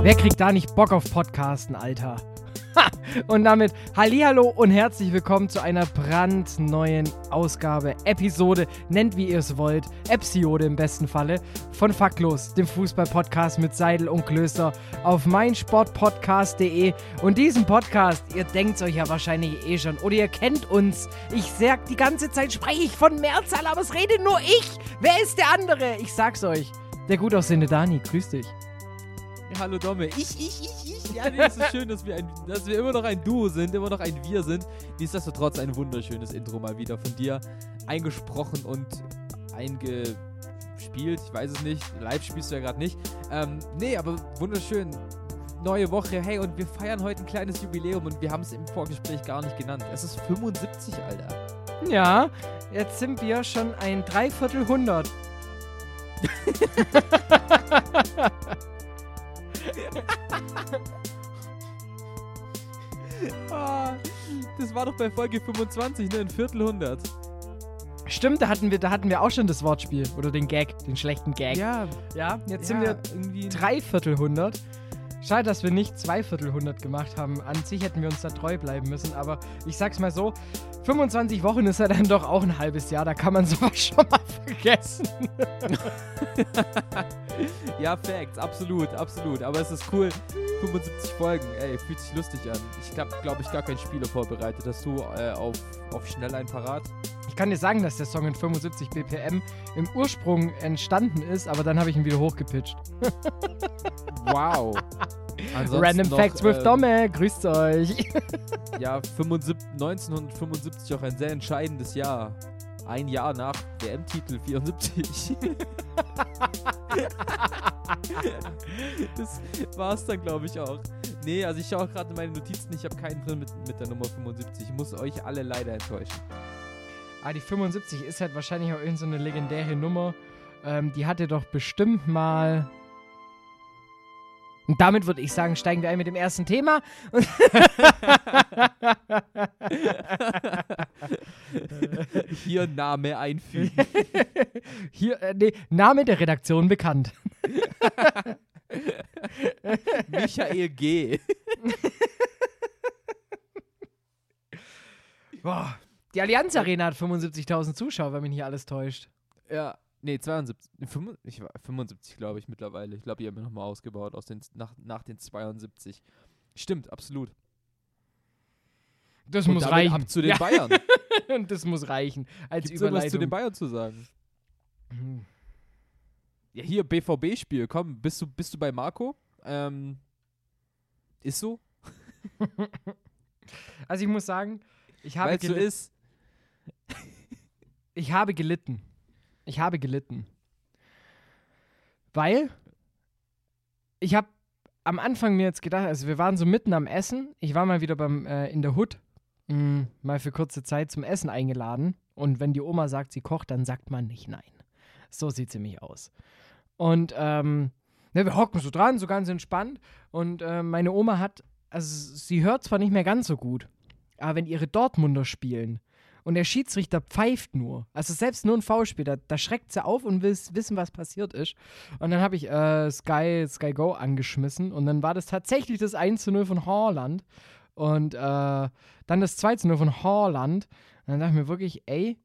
Wer kriegt da nicht Bock auf Podcasten, Alter? Und damit Hallihallo und herzlich willkommen zu einer brandneuen Ausgabe, Episode, nennt wie ihr es wollt, Episode im besten Falle, von Faktlos, dem Fußball-Podcast mit Seidel und Klöster auf meinsportpodcast.de. Und diesen Podcast, ihr denkt euch ja wahrscheinlich eh schon, oder ihr kennt uns. Ich sag, die ganze Zeit spreche ich von Mehrzahl, aber es redet nur ich. Wer ist der andere? Ich sag's euch. Der gut aussehende Dani, grüß dich. Hallo Domme. Ich, ich, ich, ich. Ja, nee, es ist schön, dass wir, ein, dass wir immer noch ein Duo sind, immer noch ein Wir sind. Nichtsdestotrotz ein wunderschönes Intro mal wieder von dir eingesprochen und eingespielt. Ich weiß es nicht. Live spielst du ja gerade nicht. Ähm, nee, aber wunderschön. Neue Woche. Hey, und wir feiern heute ein kleines Jubiläum und wir haben es im Vorgespräch gar nicht genannt. Es ist 75, Alter. Ja, jetzt sind wir schon ein Dreiviertelhundert. ah, das war doch bei Folge 25, ne? Ein Viertelhundert. Stimmt, da hatten, wir, da hatten wir auch schon das Wortspiel. Oder den Gag, den schlechten Gag. Ja. Ja, jetzt sind wir irgendwie Dreiviertelhundert. Schade, dass wir nicht Zweiviertelhundert gemacht haben. An sich hätten wir uns da treu bleiben müssen, aber ich sag's mal so: 25 Wochen ist ja dann doch auch ein halbes Jahr, da kann man sowas schon mal vergessen. ja, Facts, absolut, absolut. Aber es ist cool. 75 Folgen, ey, fühlt sich lustig an. Ich hab, glaube ich, gar kein Spieler vorbereitet. Hast du äh, auf, auf schnell ein Parat? Ich kann dir sagen, dass der Song in 75 BPM im Ursprung entstanden ist, aber dann habe ich ihn wieder hochgepitcht. wow. Ansonsten Random noch, Facts with ähm, Domme, grüßt euch. ja, 75, 1975 auch ein sehr entscheidendes Jahr. Ein Jahr nach WM-Titel 74. das war es dann, glaube ich, auch. Nee, also ich schaue gerade in meine Notizen, ich habe keinen drin mit, mit der Nummer 75. Ich muss euch alle leider enttäuschen. Ah, die 75 ist halt wahrscheinlich auch irgendeine so legendäre Nummer. Ähm, die hatte doch bestimmt mal. Und damit würde ich sagen, steigen wir ein mit dem ersten Thema. Hier Name einfügen. Hier, äh, nee, Name der Redaktion bekannt. Michael G. Boah. Die Allianz Arena hat 75.000 Zuschauer, wenn mich nicht alles täuscht. Ja, nee, 72, 75, 75 glaube ich mittlerweile. Ich glaube, die haben wir nochmal ausgebaut aus den, nach, nach den 72. Stimmt, absolut. Das Und muss reichen. Ab zu den ja. Bayern. Und das muss reichen. Als Gibt's Überleitung. was zu den Bayern zu sagen? Hm. Ja, hier BVB-Spiel. Komm, bist du, bist du bei Marco? Ähm, ist so? also ich muss sagen, ich habe Weil so ist, ich habe gelitten. Ich habe gelitten. Weil ich habe am Anfang mir jetzt gedacht, also wir waren so mitten am Essen. Ich war mal wieder beim äh, in der Hood mm, mal für kurze Zeit zum Essen eingeladen. Und wenn die Oma sagt, sie kocht, dann sagt man nicht nein. So sieht sie mich aus. Und ähm, ne, wir hocken so dran, so ganz entspannt. Und äh, meine Oma hat, also sie hört zwar nicht mehr ganz so gut, aber wenn ihre Dortmunder spielen, und der Schiedsrichter pfeift nur. Also selbst nur ein Foulspiel, da, da schreckt sie auf und will wissen, was passiert ist. Und dann habe ich äh, Sky, Sky Go angeschmissen und dann war das tatsächlich das 1 zu 0 von Horland. Und äh, dann das 2 zu 0 von Horland. Und dann dachte ich mir wirklich, ey,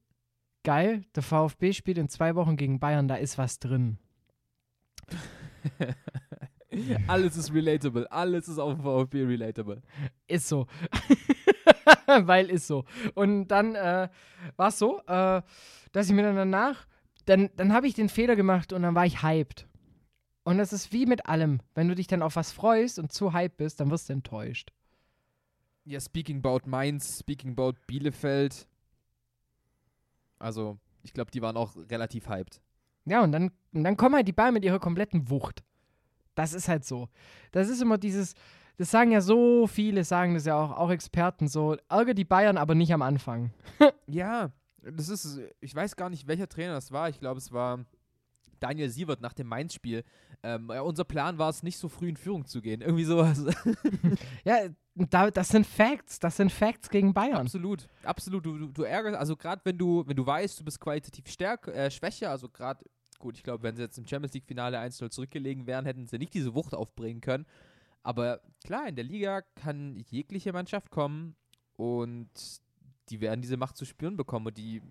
geil, der VfB spielt in zwei Wochen gegen Bayern, da ist was drin. alles ist relatable, alles ist auf dem VfB relatable. Ist so. weil ist so. Und dann äh, war es so, äh, dass ich mir dann danach, dann, dann habe ich den Fehler gemacht und dann war ich hyped. Und das ist wie mit allem. Wenn du dich dann auf was freust und zu hyped bist, dann wirst du enttäuscht. Ja, speaking about Mainz, speaking about Bielefeld. Also, ich glaube, die waren auch relativ hyped. Ja, und dann, und dann kommen halt die Bayern mit ihrer kompletten Wucht. Das ist halt so. Das ist immer dieses, das sagen ja so viele, sagen das ja auch, auch Experten so, ärger die Bayern, aber nicht am Anfang. Ja, das ist, ich weiß gar nicht, welcher Trainer das war. Ich glaube, es war Daniel Sievert nach dem Mainz-Spiel. Ähm, ja, unser Plan war es, nicht so früh in Führung zu gehen. Irgendwie sowas. Ja, da, das sind Facts, das sind Facts gegen Bayern. Absolut, absolut. Du, du, du ärgerst, also gerade wenn du, wenn du weißt, du bist qualitativ stärker, äh, schwächer, also gerade, gut, ich glaube, wenn sie jetzt im Champions League-Finale 1-0 zurückgelegen wären, hätten sie nicht diese Wucht aufbringen können. Aber klar, in der Liga kann jegliche Mannschaft kommen und die werden diese Macht zu spüren bekommen und die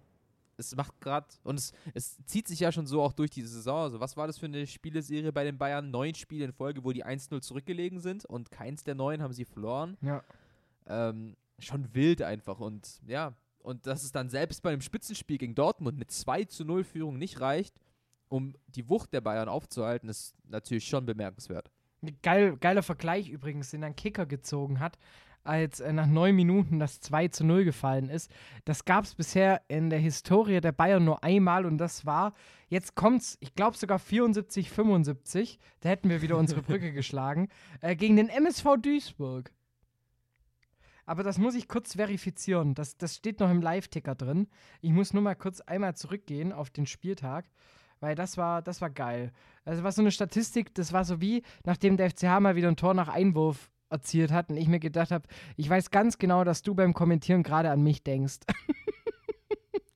es macht gerade, und es, es zieht sich ja schon so auch durch die Saison. Also, was war das für eine Spieleserie bei den Bayern? Neun Spiele in Folge, wo die 1-0 zurückgelegen sind und keins der neun haben sie verloren. Ja. Ähm, schon wild einfach. Und ja, und dass es dann selbst bei einem Spitzenspiel gegen Dortmund mit 2 zu 0 Führung nicht reicht, um die Wucht der Bayern aufzuhalten, ist natürlich schon bemerkenswert. Geil, geiler Vergleich übrigens, den ein Kicker gezogen hat, als äh, nach neun Minuten das 2 zu 0 gefallen ist. Das gab es bisher in der Historie der Bayern nur einmal und das war, jetzt kommt's, ich glaube sogar 74, 75, da hätten wir wieder unsere Brücke geschlagen, äh, gegen den MSV Duisburg. Aber das muss ich kurz verifizieren. Das, das steht noch im Live-Ticker drin. Ich muss nur mal kurz einmal zurückgehen auf den Spieltag, weil das war, das war geil. Also war so eine Statistik, das war so wie, nachdem der FCH mal wieder ein Tor nach Einwurf erzielt hat und ich mir gedacht habe, ich weiß ganz genau, dass du beim Kommentieren gerade an mich denkst.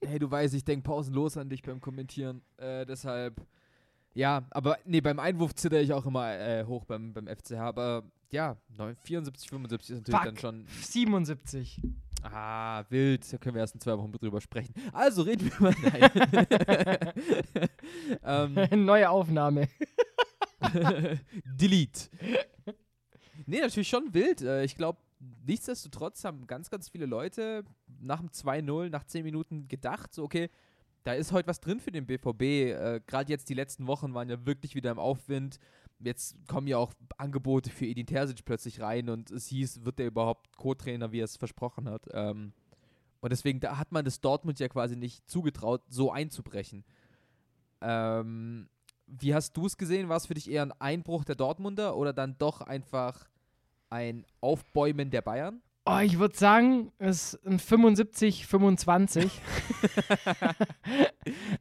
Hey, du weißt, ich denke pausenlos an dich beim Kommentieren. Äh, deshalb, ja, aber nee, beim Einwurf zitter ich auch immer äh, hoch beim, beim FCH. Aber ja, 9, 74, 75 ist natürlich Fuck. dann schon. 77. Ah, wild. Da können wir erst in zwei Wochen drüber sprechen. Also reden wir mal. Nein. ähm, Neue Aufnahme. Delete. Nee, natürlich schon wild. Äh, Ich glaube, nichtsdestotrotz haben ganz, ganz viele Leute nach dem 2-0, nach 10 Minuten gedacht, so, okay, da ist heute was drin für den BVB. Äh, Gerade jetzt die letzten Wochen waren ja wirklich wieder im Aufwind. Jetzt kommen ja auch Angebote für Edin Terzic plötzlich rein und es hieß, wird der überhaupt Co-Trainer, wie er es versprochen hat. Ähm, und deswegen, da hat man das Dortmund ja quasi nicht zugetraut, so einzubrechen. Ähm, wie hast du es gesehen? War es für dich eher ein Einbruch der Dortmunder oder dann doch einfach ein Aufbäumen der Bayern? Oh, ich würde sagen, es ist ein 75, 25.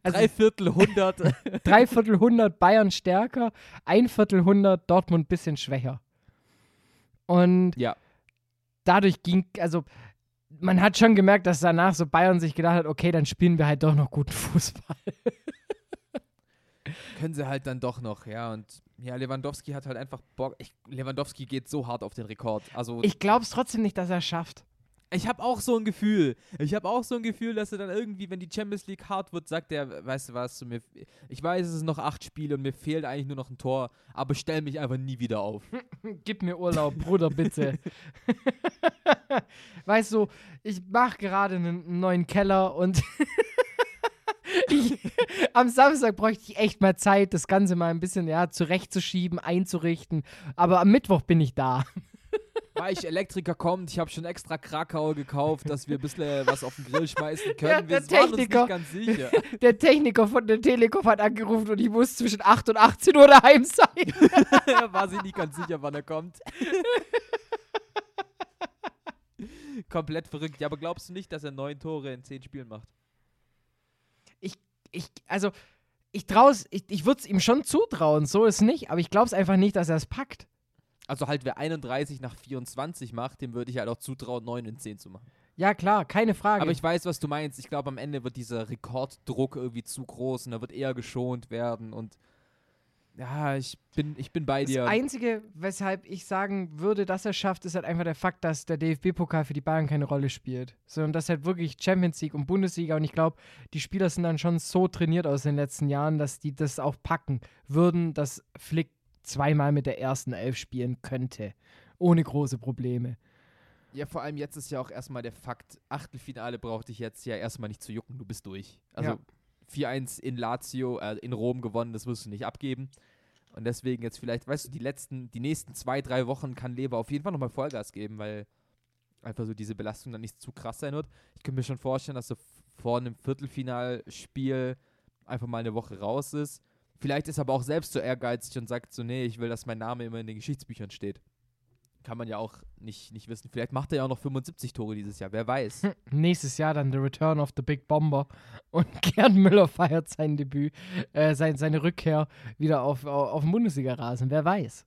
also Drei Viertel 100. drei Viertel 100 Bayern stärker, ein Viertel 100 Dortmund bisschen schwächer. Und ja. dadurch ging, also man hat schon gemerkt, dass danach so Bayern sich gedacht hat, okay, dann spielen wir halt doch noch guten Fußball. Können sie halt dann doch noch, ja. Und ja, Lewandowski hat halt einfach Bock. Ich, Lewandowski geht so hart auf den Rekord. Also Ich glaube es trotzdem nicht, dass er es schafft. ich habe auch so ein Gefühl. Ich habe auch so ein Gefühl, dass er dann irgendwie, wenn die Champions League hart wird, sagt er, weißt du was, zu mir, ich weiß, es ist noch acht Spiele und mir fehlt eigentlich nur noch ein Tor, aber stell mich einfach nie wieder auf. Gib mir Urlaub, Bruder, bitte. weißt du, ich mache gerade einen neuen Keller und ich, am Samstag bräuchte ich echt mal Zeit, das Ganze mal ein bisschen ja, zurechtzuschieben, einzurichten. Aber am Mittwoch bin ich da. Weil ich Elektriker kommt, ich habe schon extra Krakau gekauft, dass wir ein bisschen was auf den Grill schmeißen können. Ja, wir der waren uns Techniker. nicht ganz sicher. Der Techniker von der Telekom hat angerufen und ich muss zwischen 8 und 18 Uhr daheim sein. War sich nicht ganz sicher, wann er kommt. Komplett verrückt. Ja, aber glaubst du nicht, dass er neun Tore in zehn Spielen macht? Ich, also, ich trau's, ich, ich würde es ihm schon zutrauen, so ist nicht, aber ich glaube es einfach nicht, dass er es packt. Also halt, wer 31 nach 24 macht, dem würde ich halt auch zutrauen, 9 in 10 zu machen. Ja, klar, keine Frage. Aber ich weiß, was du meinst. Ich glaube, am Ende wird dieser Rekorddruck irgendwie zu groß und da wird eher geschont werden und ja, ich bin, ich bin bei das dir. Einzige, weshalb ich sagen würde, dass er schafft, ist halt einfach der Fakt, dass der DFB-Pokal für die Bayern keine Rolle spielt. Sondern dass halt wirklich Champions League und Bundesliga und ich glaube, die Spieler sind dann schon so trainiert aus den letzten Jahren, dass die das auch packen würden, dass Flick zweimal mit der ersten Elf spielen könnte. Ohne große Probleme. Ja, vor allem jetzt ist ja auch erstmal der Fakt, Achtelfinale braucht dich jetzt ja erstmal nicht zu jucken, du bist durch. Also Ja. 4-1 in Lazio, äh, in Rom gewonnen, das wirst du nicht abgeben. Und deswegen jetzt vielleicht, weißt du, die letzten, die nächsten zwei, drei Wochen kann Leber auf jeden Fall nochmal Vollgas geben, weil einfach so diese Belastung dann nicht zu krass sein wird. Ich könnte mir schon vorstellen, dass er vor einem Viertelfinalspiel einfach mal eine Woche raus ist. Vielleicht ist er aber auch selbst so ehrgeizig und sagt so, nee, ich will, dass mein Name immer in den Geschichtsbüchern steht. Kann man ja auch nicht, nicht wissen. Vielleicht macht er ja auch noch 75 Tore dieses Jahr, wer weiß. Nächstes Jahr dann The Return of the Big Bomber und Gerd Müller feiert sein Debüt, äh, sein, seine Rückkehr wieder auf, auf, auf dem Bundesliga-Rasen, wer weiß.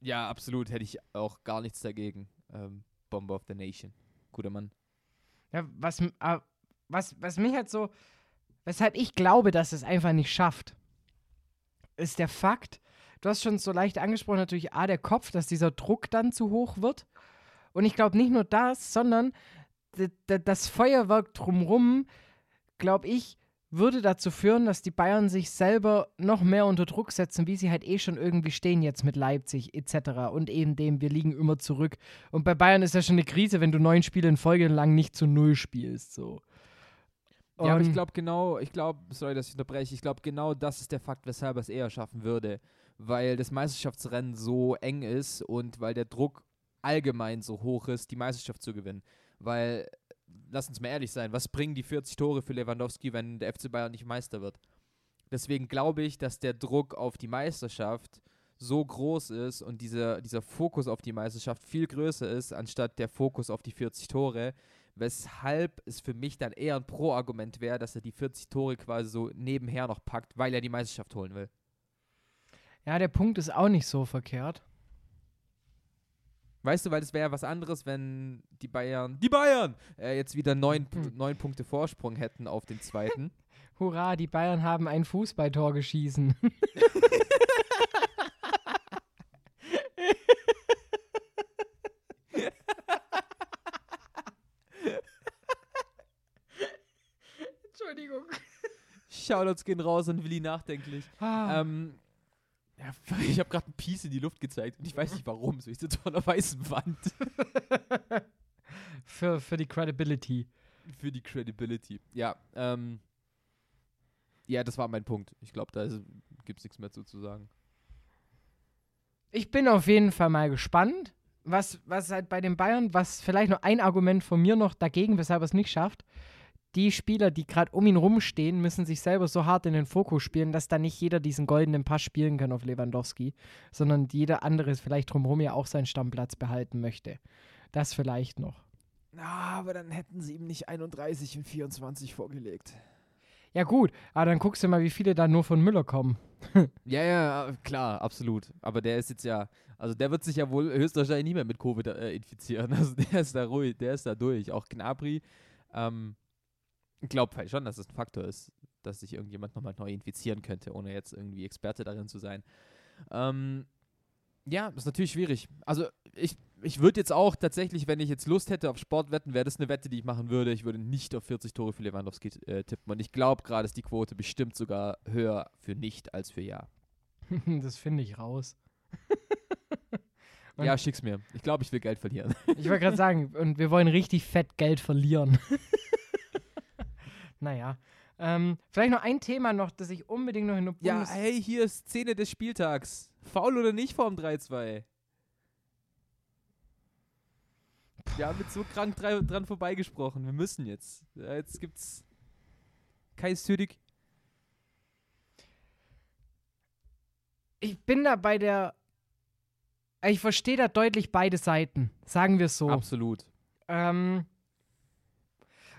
Ja, absolut, hätte ich auch gar nichts dagegen. Ähm, Bomber of the Nation. Guter Mann. Ja, was, ah, was, was mich halt so, weshalb ich glaube, dass es einfach nicht schafft, ist der Fakt, du hast schon so leicht angesprochen, natürlich A, der Kopf, dass dieser Druck dann zu hoch wird. Und ich glaube nicht nur das, sondern das Feuerwerk drumrum, glaube ich, würde dazu führen, dass die Bayern sich selber noch mehr unter Druck setzen, wie sie halt eh schon irgendwie stehen jetzt mit Leipzig etc. Und eben dem, wir liegen immer zurück. Und bei Bayern ist ja schon eine Krise, wenn du neun Spiele in Folge lang nicht zu null spielst. So. Ja, aber ich Und- glaube genau, ich glaube, sorry, dass ich unterbreche, ich glaube genau das ist der Fakt, weshalb er es eher schaffen würde. Weil das Meisterschaftsrennen so eng ist und weil der Druck allgemein so hoch ist, die Meisterschaft zu gewinnen. Weil, lass uns mal ehrlich sein, was bringen die 40 Tore für Lewandowski, wenn der FC Bayern nicht Meister wird? Deswegen glaube ich, dass der Druck auf die Meisterschaft so groß ist und dieser, dieser Fokus auf die Meisterschaft viel größer ist, anstatt der Fokus auf die 40 Tore, weshalb es für mich dann eher ein Pro-Argument wäre, dass er die 40 Tore quasi so nebenher noch packt, weil er die Meisterschaft holen will. Ja, der Punkt ist auch nicht so verkehrt. Weißt du, weil es wäre ja was anderes, wenn die Bayern, die Bayern, äh, jetzt wieder neun, Hm. neun Punkte Vorsprung hätten auf den zweiten. Hurra, die Bayern haben ein Fußballtor geschießen. Entschuldigung. Shoutouts gehen raus und Willi nachdenklich. Ah, Ähm, ja, ich habe gerade ein Piece in die Luft gezeigt und ich weiß nicht warum. So, ich sitze vor einer weißen Wand für, für die Credibility. für die Credibility. Ja, ähm, ja, das war mein Punkt. Ich glaube, da gibt es nichts mehr zu, zu sagen. Ich bin auf jeden Fall mal gespannt, was, was halt bei den Bayern, was vielleicht noch ein Argument von mir noch dagegen, weshalb er es nicht schafft. Die Spieler, die gerade um ihn rumstehen, müssen sich selber so hart in den Fokus spielen, dass da nicht jeder diesen goldenen Pass spielen kann auf Lewandowski, sondern jeder andere vielleicht drumherum ja auch seinen Stammplatz behalten möchte. Das vielleicht noch. Na, aber dann hätten sie ihm nicht 31 und 24 vorgelegt. Ja, gut, aber dann guckst du mal, wie viele da nur von Müller kommen. Ja, ja, klar, absolut. Aber der ist jetzt ja, also der wird sich ja wohl höchstwahrscheinlich nie mehr mit Covid äh, infizieren. Also der ist da ruhig, der ist da durch. Auch Gnabry, ähm, glaube halt schon, dass es ein Faktor ist, dass sich irgendjemand nochmal neu infizieren könnte, ohne jetzt irgendwie Experte darin zu sein. Ähm, ja, ist natürlich schwierig. Also ich, ich würde jetzt auch tatsächlich, wenn ich jetzt Lust hätte auf Sportwetten, wäre das eine Wette, die ich machen würde. Ich würde nicht auf 40 Tore für Lewandowski äh, tippen. Und ich glaube gerade ist die Quote bestimmt sogar höher für nicht als für ja. das finde ich raus. Ja, schick's mir. Ich glaube, ich will Geld verlieren. Ich wollte gerade sagen, und wir wollen richtig fett Geld verlieren. naja. Ähm, vielleicht noch ein Thema noch, das ich unbedingt noch in der Ja, Bundes... hey, hier ist Szene des Spieltags. Faul oder nicht vorm 3-2? Wir haben jetzt so krank dran vorbeigesprochen. Wir müssen jetzt. Ja, jetzt gibt's Kai Südig. Ich bin da bei der... Ich verstehe da deutlich beide Seiten, sagen wir es so. Absolut. Ähm,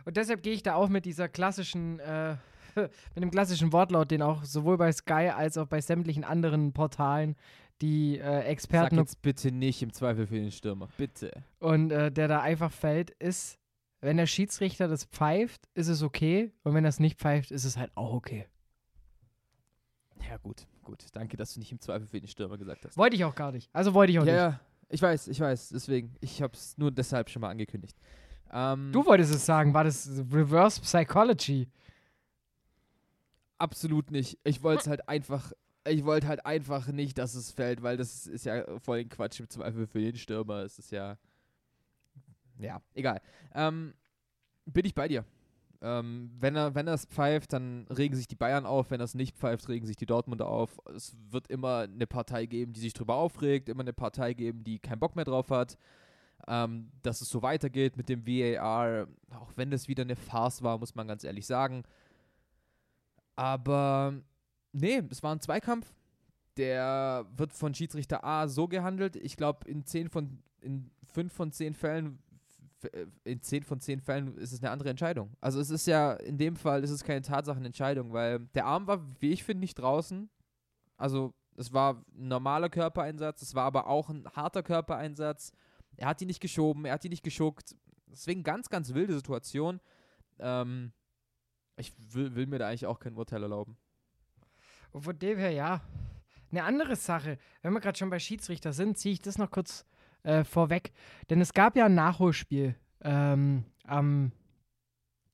und deshalb gehe ich da auch mit dieser klassischen, äh, mit dem klassischen Wortlaut, den auch sowohl bei Sky als auch bei sämtlichen anderen Portalen die äh, Sag Experten jetzt bitte nicht im Zweifel für den Stürmer. Bitte. und äh, der da einfach fällt, ist, wenn der Schiedsrichter das pfeift, ist es okay. Und wenn er es nicht pfeift, ist es halt auch okay. Ja, gut, gut. Danke, dass du nicht im Zweifel für den Stürmer gesagt hast. Wollte ich auch gar nicht. Also wollte ich auch Ja, nicht. ja. Ich weiß, ich weiß. Deswegen. Ich hab's nur deshalb schon mal angekündigt. Ähm, Du wolltest es sagen, war das Reverse Psychology? Absolut nicht. Ich wollte es halt einfach, ich wollte halt einfach nicht, dass es fällt, weil das ist ja voll den Quatsch im Zweifel für den Stürmer. Es ist ja, ja, egal. Ähm, bin ich bei dir. Ähm, wenn er, wenn er es pfeift, dann regen sich die Bayern auf. Wenn er es nicht pfeift, regen sich die Dortmunder auf. Es wird immer eine Partei geben, die sich drüber aufregt, immer eine Partei geben, die keinen Bock mehr drauf hat. Ähm, dass es so weitergeht mit dem VAR, auch wenn das wieder eine Farce war, muss man ganz ehrlich sagen. Aber Nee, es war ein Zweikampf. Der wird von Schiedsrichter A so gehandelt. Ich glaube, in 10 von in 5 von 10 Fällen äh, in 10 von 10 Fällen ist es eine andere Entscheidung. Also es ist ja in dem Fall ist es keine Tatsachenentscheidung, weil der Arm war, wie ich finde, nicht draußen. Also es war ein normaler Körpereinsatz, es war aber auch ein harter Körpereinsatz. Er hat ihn nicht geschoben, er hat ihn nicht geschuckt. Deswegen ganz, ganz wilde Situation. Ähm, ich will, will mir da eigentlich auch kein Urteil erlauben. Und von dem her, ja. Eine andere Sache, wenn wir gerade schon bei Schiedsrichter sind, ziehe ich das noch kurz äh, vorweg. Denn es gab ja ein Nachholspiel ähm, am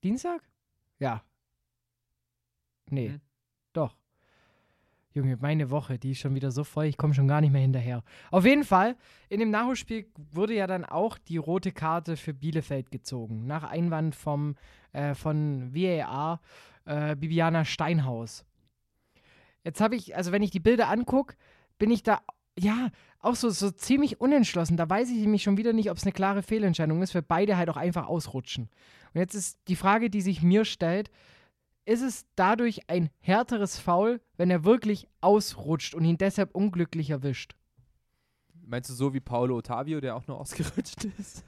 Dienstag? Ja. Nee, Mhm. doch. Junge, meine Woche, die ist schon wieder so voll, ich komme schon gar nicht mehr hinterher. Auf jeden Fall, in dem Nachholspiel wurde ja dann auch die rote Karte für Bielefeld gezogen. Nach Einwand vom, äh, von VAR äh, Bibiana Steinhaus. Jetzt habe ich, also wenn ich die Bilder angucke, bin ich da, ja, auch so, so ziemlich unentschlossen. Da weiß ich nämlich schon wieder nicht, ob es eine klare Fehlentscheidung ist, weil beide halt auch einfach ausrutschen. Und jetzt ist die Frage, die sich mir stellt, ist es dadurch ein härteres Foul, wenn er wirklich ausrutscht und ihn deshalb unglücklich erwischt? Meinst du so wie Paulo Ottavio, der auch nur ausgerutscht ist?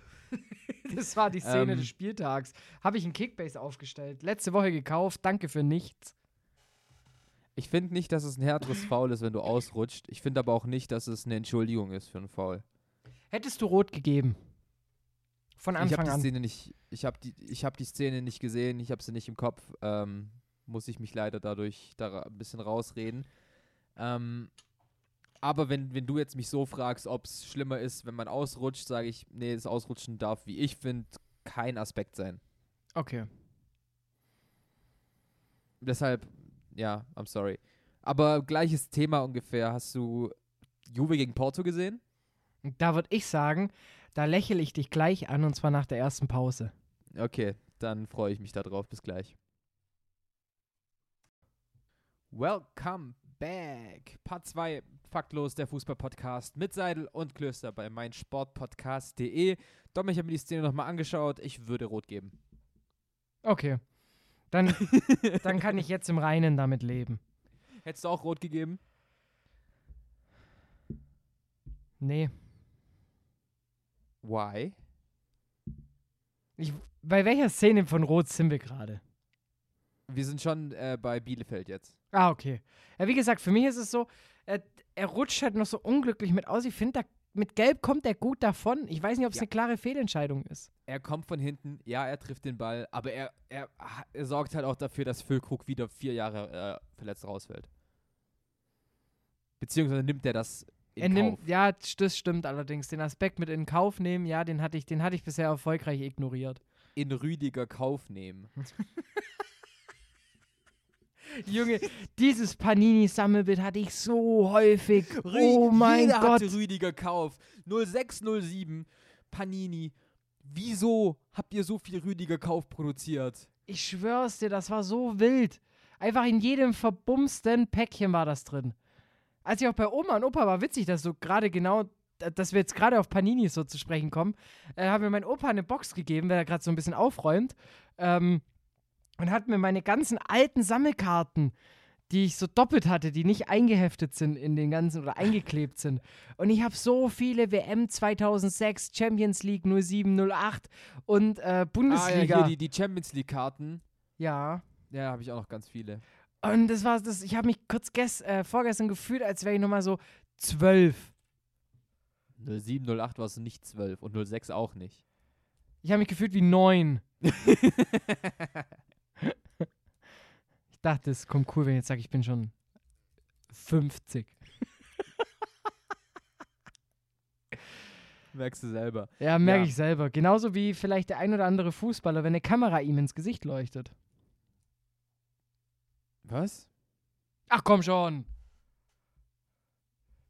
Das war die Szene Ähm. des Spieltags. Habe ich einen Kickbase aufgestellt. Letzte Woche gekauft. Danke für nichts. Ich finde nicht, dass es ein härteres Foul ist, wenn du ausrutscht. Ich finde aber auch nicht, dass es eine Entschuldigung ist für ein Foul. Hättest du rot gegeben? Von Ich Anfang habe die an. Szene nicht, ich habe die, ich habe die Szene nicht gesehen, ich habe sie nicht im Kopf. Ähm, muss ich mich leider dadurch da ein bisschen rausreden. Ähm, aber wenn, wenn du jetzt mich so fragst, ob es schlimmer ist, wenn man ausrutscht, sage ich, nee, das Ausrutschen darf, wie ich finde, kein Aspekt sein. Okay. Deshalb, ja, I'm sorry. Aber gleiches Thema ungefähr. Hast du Juve gegen Porto gesehen? Da würde ich sagen, da lächle ich dich gleich an und zwar nach der ersten Pause. Okay, dann freue ich mich darauf. Bis gleich. Welcome back. Part 2, Faktlos, der Fußball-Podcast mit Seidel und Klöster bei meinsportpodcast.de. Dom, ich habe mir die Szene nochmal angeschaut. Ich würde rot geben. Okay. Dann, dann kann ich jetzt im Reinen damit leben. Hättest du auch rot gegeben? Nee. Why? Ich, bei welcher Szene von Rot sind wir gerade? Wir sind schon äh, bei Bielefeld jetzt. Ah, okay. Ja, wie gesagt, für mich ist es so, er, er rutscht halt noch so unglücklich mit aus. Ich finde, mit Gelb kommt er gut davon. Ich weiß nicht, ob es Ja. eine klare Fehlentscheidung ist. Er kommt von hinten, ja, er trifft den Ball, aber er, er, er sorgt halt auch dafür, dass Füllkrug wieder vier Jahre äh, verletzt rausfällt. Beziehungsweise nimmt er das er Kauf. nimmt, ja, das stimmt allerdings. Den Aspekt mit in Kauf nehmen, ja, den hatte ich, den hatte ich bisher erfolgreich ignoriert. in Rüdiger Kauf nehmen. Junge, dieses Panini-Sammelbild hatte ich so häufig. oh mein Jeder Gott. hatte Rüdiger Kauf. 0607 Panini. Wieso habt ihr so viel Rüdiger Kauf produziert? Ich schwör's dir, das war so wild. Einfach in jedem verbumsten Päckchen war das drin. Als ich auch bei Oma und Opa war, witzig, dass du gerade genau, dass wir jetzt gerade auf Panini so zu sprechen kommen, äh, hat mir mein Opa eine Box gegeben, weil er gerade so ein bisschen aufräumt. Ähm, und hat mir meine ganzen alten Sammelkarten, die ich so doppelt hatte, die nicht eingeheftet sind in den ganzen oder eingeklebt sind. Und ich habe so viele WM 2006, Champions League 07, 08 und äh, Bundesliga. Ah, ja, hier die, die Champions League Karten. ja. Ja, habe ich auch noch ganz viele. Und das war das, ich habe mich kurz gest, äh, vorgestern gefühlt, als wäre ich nochmal so zwölf. 07, 08 war es nicht 12 und 06 auch nicht. Ich habe mich gefühlt wie neun. Ich dachte, es kommt cool, wenn ich jetzt sage, ich bin schon 50. Merkst du selber. Ja, merke Ja. ich selber. Genauso wie vielleicht der ein oder andere Fußballer, wenn eine Kamera ihm ins Gesicht leuchtet. Was? Ach komm schon.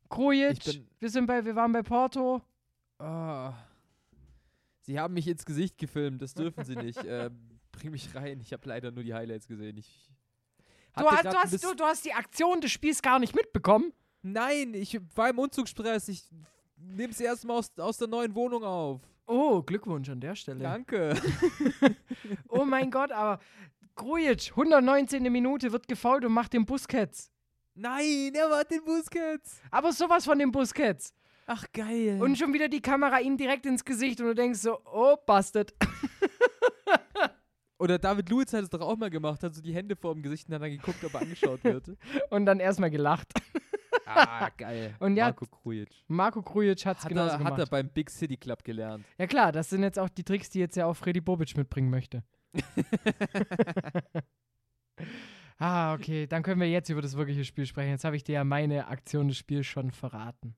Krujic, wir sind bei, wir waren bei Porto. Ah. Sie haben mich ins Gesicht gefilmt, das dürfen sie nicht. äh, bring mich rein. Ich habe leider nur die Highlights gesehen. Ich Du hast, du, hast, du, du hast die Aktion des Spiels gar nicht mitbekommen. Nein, ich war im Umzugsstress. Ich nehme es erstmal aus, aus der neuen Wohnung auf. Oh, Glückwunsch an der Stelle. Danke. Oh mein Gott, aber Grujic, 119. Minute, wird gefault und macht den Busquets. Nein, er war den Busquets. Aber sowas von dem Busquets. Ach, geil. Und schon wieder die Kamera ihm direkt ins Gesicht und du denkst so, oh, busted. Oder David Luiz hat es doch auch mal gemacht, hat so die Hände vor dem Gesicht und hat dann geguckt, ob er angeschaut wird. Und dann erstmal gelacht. ah, geil. Und ja, Marco Krujic. Marco Krujic hat es Hat genauso er, gemacht. hat er beim Big City Club gelernt. ja klar, das sind jetzt auch die Tricks, die jetzt ja auch Freddy Bobic mitbringen möchte. ah, okay, dann können wir jetzt über das wirkliche Spiel sprechen. Jetzt habe ich dir ja meine Aktion des Spiels schon verraten.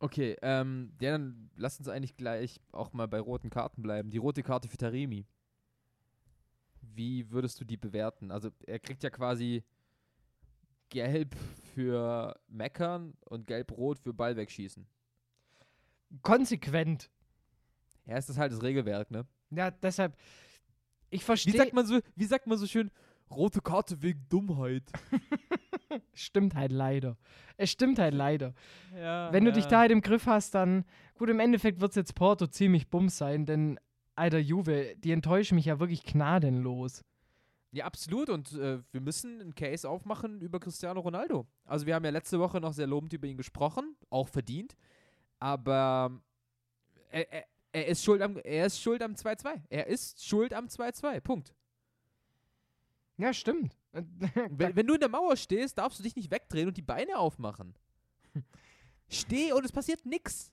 Okay, ähm, ja, dann lass uns eigentlich gleich auch mal bei roten Karten bleiben. Die rote Karte für Taremi. Wie würdest du die bewerten? Also, er kriegt ja quasi gelb für Meckern und gelb-rot für Ball wegschießen. Konsequent. Ja, ist das halt das Regelwerk, ne? Ja, deshalb, ich Wie verstehe. sagt man so, wie sagt man so schön, rote Karte wegen Dummheit? Stimmt halt leider. Es stimmt halt leider. Ja, Wenn du dich da halt im Griff hast, dann, gut, im Endeffekt wird es jetzt Porto ziemlich bums sein, denn, alter Juve, die enttäuschen mich ja wirklich gnadenlos. Ja, absolut. Und äh, wir müssen einen Case aufmachen über Cristiano Ronaldo. Also wir haben ja letzte Woche noch sehr lobend über ihn gesprochen, auch verdient. Aber er, er, er ist schuld am er ist schuld am 2-2. Er ist schuld am 2-2. Punkt. Ja, stimmt. Wenn, wenn du in der Mauer stehst, darfst du dich nicht wegdrehen und die Beine aufmachen. Steh und es passiert nix.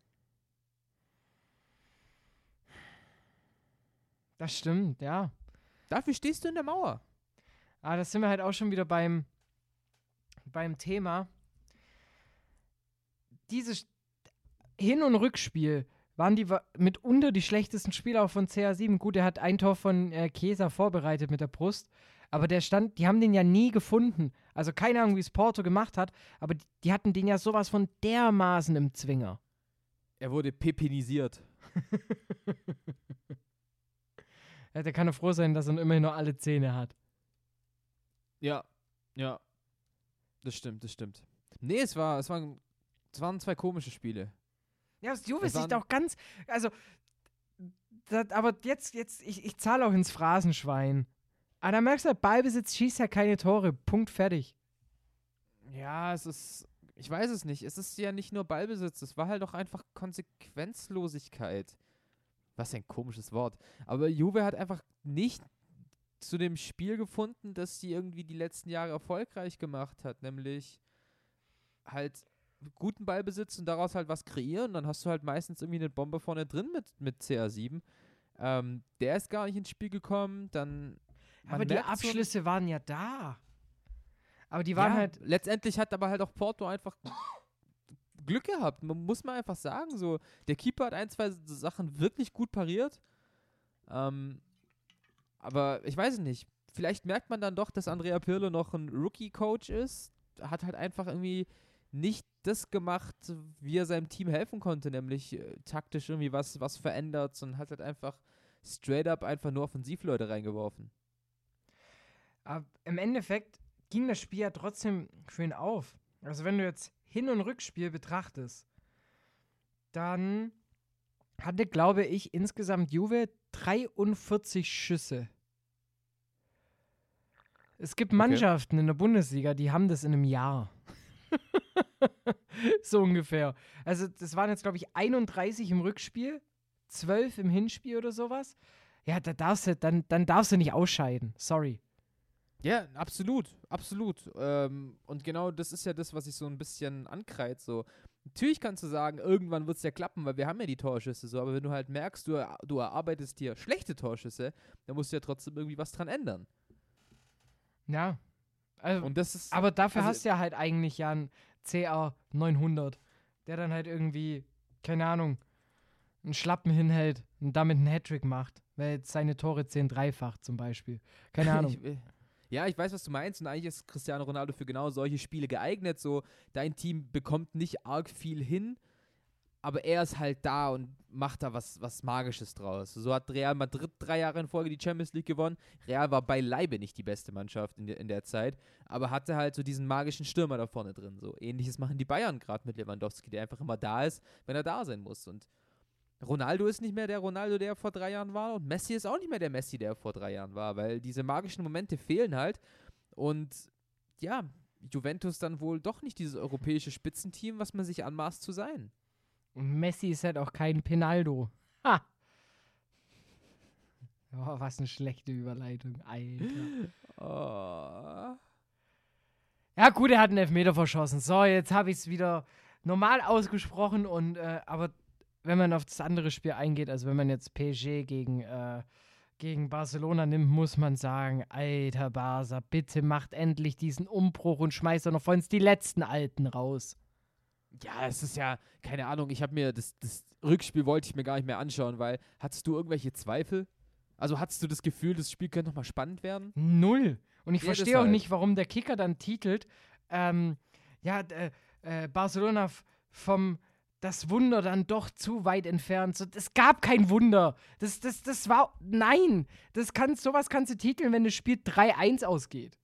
Das stimmt, ja. Dafür stehst du in der Mauer. Aber das sind wir halt auch schon wieder beim, beim Thema. Dieses Hin- und Rückspiel waren die mitunter die schlechtesten Spiele auch von CR7. Gut, er hat ein Tor von äh, Chiesa vorbereitet mit der Brust, aber der stand, die haben den ja nie gefunden. Also keine Ahnung, wie es Porto gemacht hat, aber die, die hatten den ja sowas von dermaßen im Zwinger. Er wurde pepinisiert. Ja, der kann doch froh sein, dass er immerhin noch alle Zähne hat. Ja, ja. Das stimmt, das stimmt. Nee, es war, es waren, es waren zwei komische Spiele. Ja, Das sieht auch ganz. Also, das, aber jetzt, jetzt, ich, ich zahle auch ins Phrasenschwein. Aber da merkst du, halt, Ballbesitz schießt ja keine Tore. Punkt fertig. Ja, es ist, ich weiß es nicht. Es ist ja nicht nur Ballbesitz, es war halt auch einfach Konsequenzlosigkeit. Was ein komisches Wort. Aber Juve hat einfach nicht zu dem Spiel gefunden, das sie irgendwie die letzten Jahre erfolgreich gemacht hat, nämlich halt guten Ballbesitz und daraus halt was kreieren. Dann hast du halt meistens irgendwie eine Bombe vorne drin mit, mit CR7. Ähm, der ist gar nicht ins Spiel gekommen. Dann man aber die merkt so Abschlüsse waren ja da. Aber die waren ja, halt. Letztendlich hat aber halt auch Porto einfach Glück gehabt. Man muss mal einfach sagen, so der Keeper hat ein, zwei Sachen wirklich gut pariert. Ähm, aber ich weiß es nicht. Vielleicht merkt man dann doch, dass Andrea Pirlo noch ein Rookie-Coach ist. Hat halt einfach irgendwie nicht das gemacht, wie er seinem Team helfen konnte, nämlich äh, taktisch irgendwie was, was verändert, sondern hat halt einfach straight up einfach nur Offensivleute reingeworfen. Aber Im Endeffekt ging das Spiel ja trotzdem für ihn auf. Also, wenn du jetzt Hin- und Rückspiel betrachtest, dann hatte, glaube ich, insgesamt Juve 43 Schüsse. Es gibt Mannschaften in der Bundesliga, die haben das in einem Jahr. so ungefähr. Also, das waren jetzt, glaube ich, 31 im Rückspiel, 12 im Hinspiel oder sowas. Ja, da darfst du, dann, dann darfst du nicht ausscheiden. Sorry. Ja, absolut, absolut. Ähm, und genau das ist ja das, was ich so ein bisschen ankreid. So. Natürlich kannst du sagen, irgendwann wird es ja klappen, weil wir haben ja die Torschüsse so, aber wenn du halt merkst, du, du erarbeitest dir schlechte Torschüsse, dann musst du ja trotzdem irgendwie was dran ändern. Ja. Also, Und das ist. aber dafür also- hast du ja halt eigentlich ja einen CR 900, der dann halt irgendwie, keine Ahnung, einen Schlappen hinhält und damit einen Hattrick macht, weil jetzt seine Tore 10 dreifach zum Beispiel. Keine Ahnung. Ich, ja, ich weiß, was du meinst. Und eigentlich ist Cristiano Ronaldo für genau solche Spiele geeignet. So, dein Team bekommt nicht arg viel hin, aber er ist halt da und macht da was, was Magisches draus. So hat Real Madrid drei Jahre in Folge die Champions League gewonnen. Real war beileibe nicht die beste Mannschaft in der, in der Zeit, aber hatte halt so diesen magischen Stürmer da vorne drin. So ähnliches machen die Bayern gerade mit Lewandowski, der einfach immer da ist, wenn er da sein muss. Und Ronaldo ist nicht mehr der Ronaldo, der vor drei Jahren war. Und Messi ist auch nicht mehr der Messi, der vor drei Jahren war, weil diese magischen Momente fehlen halt. Und ja, Juventus dann wohl doch nicht dieses europäische Spitzenteam, was man sich anmaßt zu sein. Und Messi ist halt auch kein Pinaldo. Ha! Oh, was eine schlechte Überleitung, Alter. Oh. Ja, gut, er hat einen Elfmeter verschossen. So, jetzt habe ich es wieder normal ausgesprochen und äh, aber wenn man auf das andere Spiel eingeht, also wenn man jetzt PSG gegen, äh, gegen Barcelona nimmt, muss man sagen, alter Barca, bitte macht endlich diesen Umbruch und schmeißt doch noch vor uns die letzten Alten raus. Ja, es ist ja, keine Ahnung, ich habe mir das, das Rückspiel wollte ich mir gar nicht mehr anschauen, weil hattest du irgendwelche Zweifel? Also hattest du das Gefühl, das Spiel könnte nochmal spannend werden? Null. Und ich Ja, verstehe auch deshalb. nicht, warum der Kicker dann titelt, ähm, ja, äh, äh, Barcelona vom das Wunder dann doch zu weit entfernt. So, es gab kein Wunder. Das, das, das war. Nein! Das kannst, sowas kannst du titeln, wenn das Spiel 3-1 ausgeht.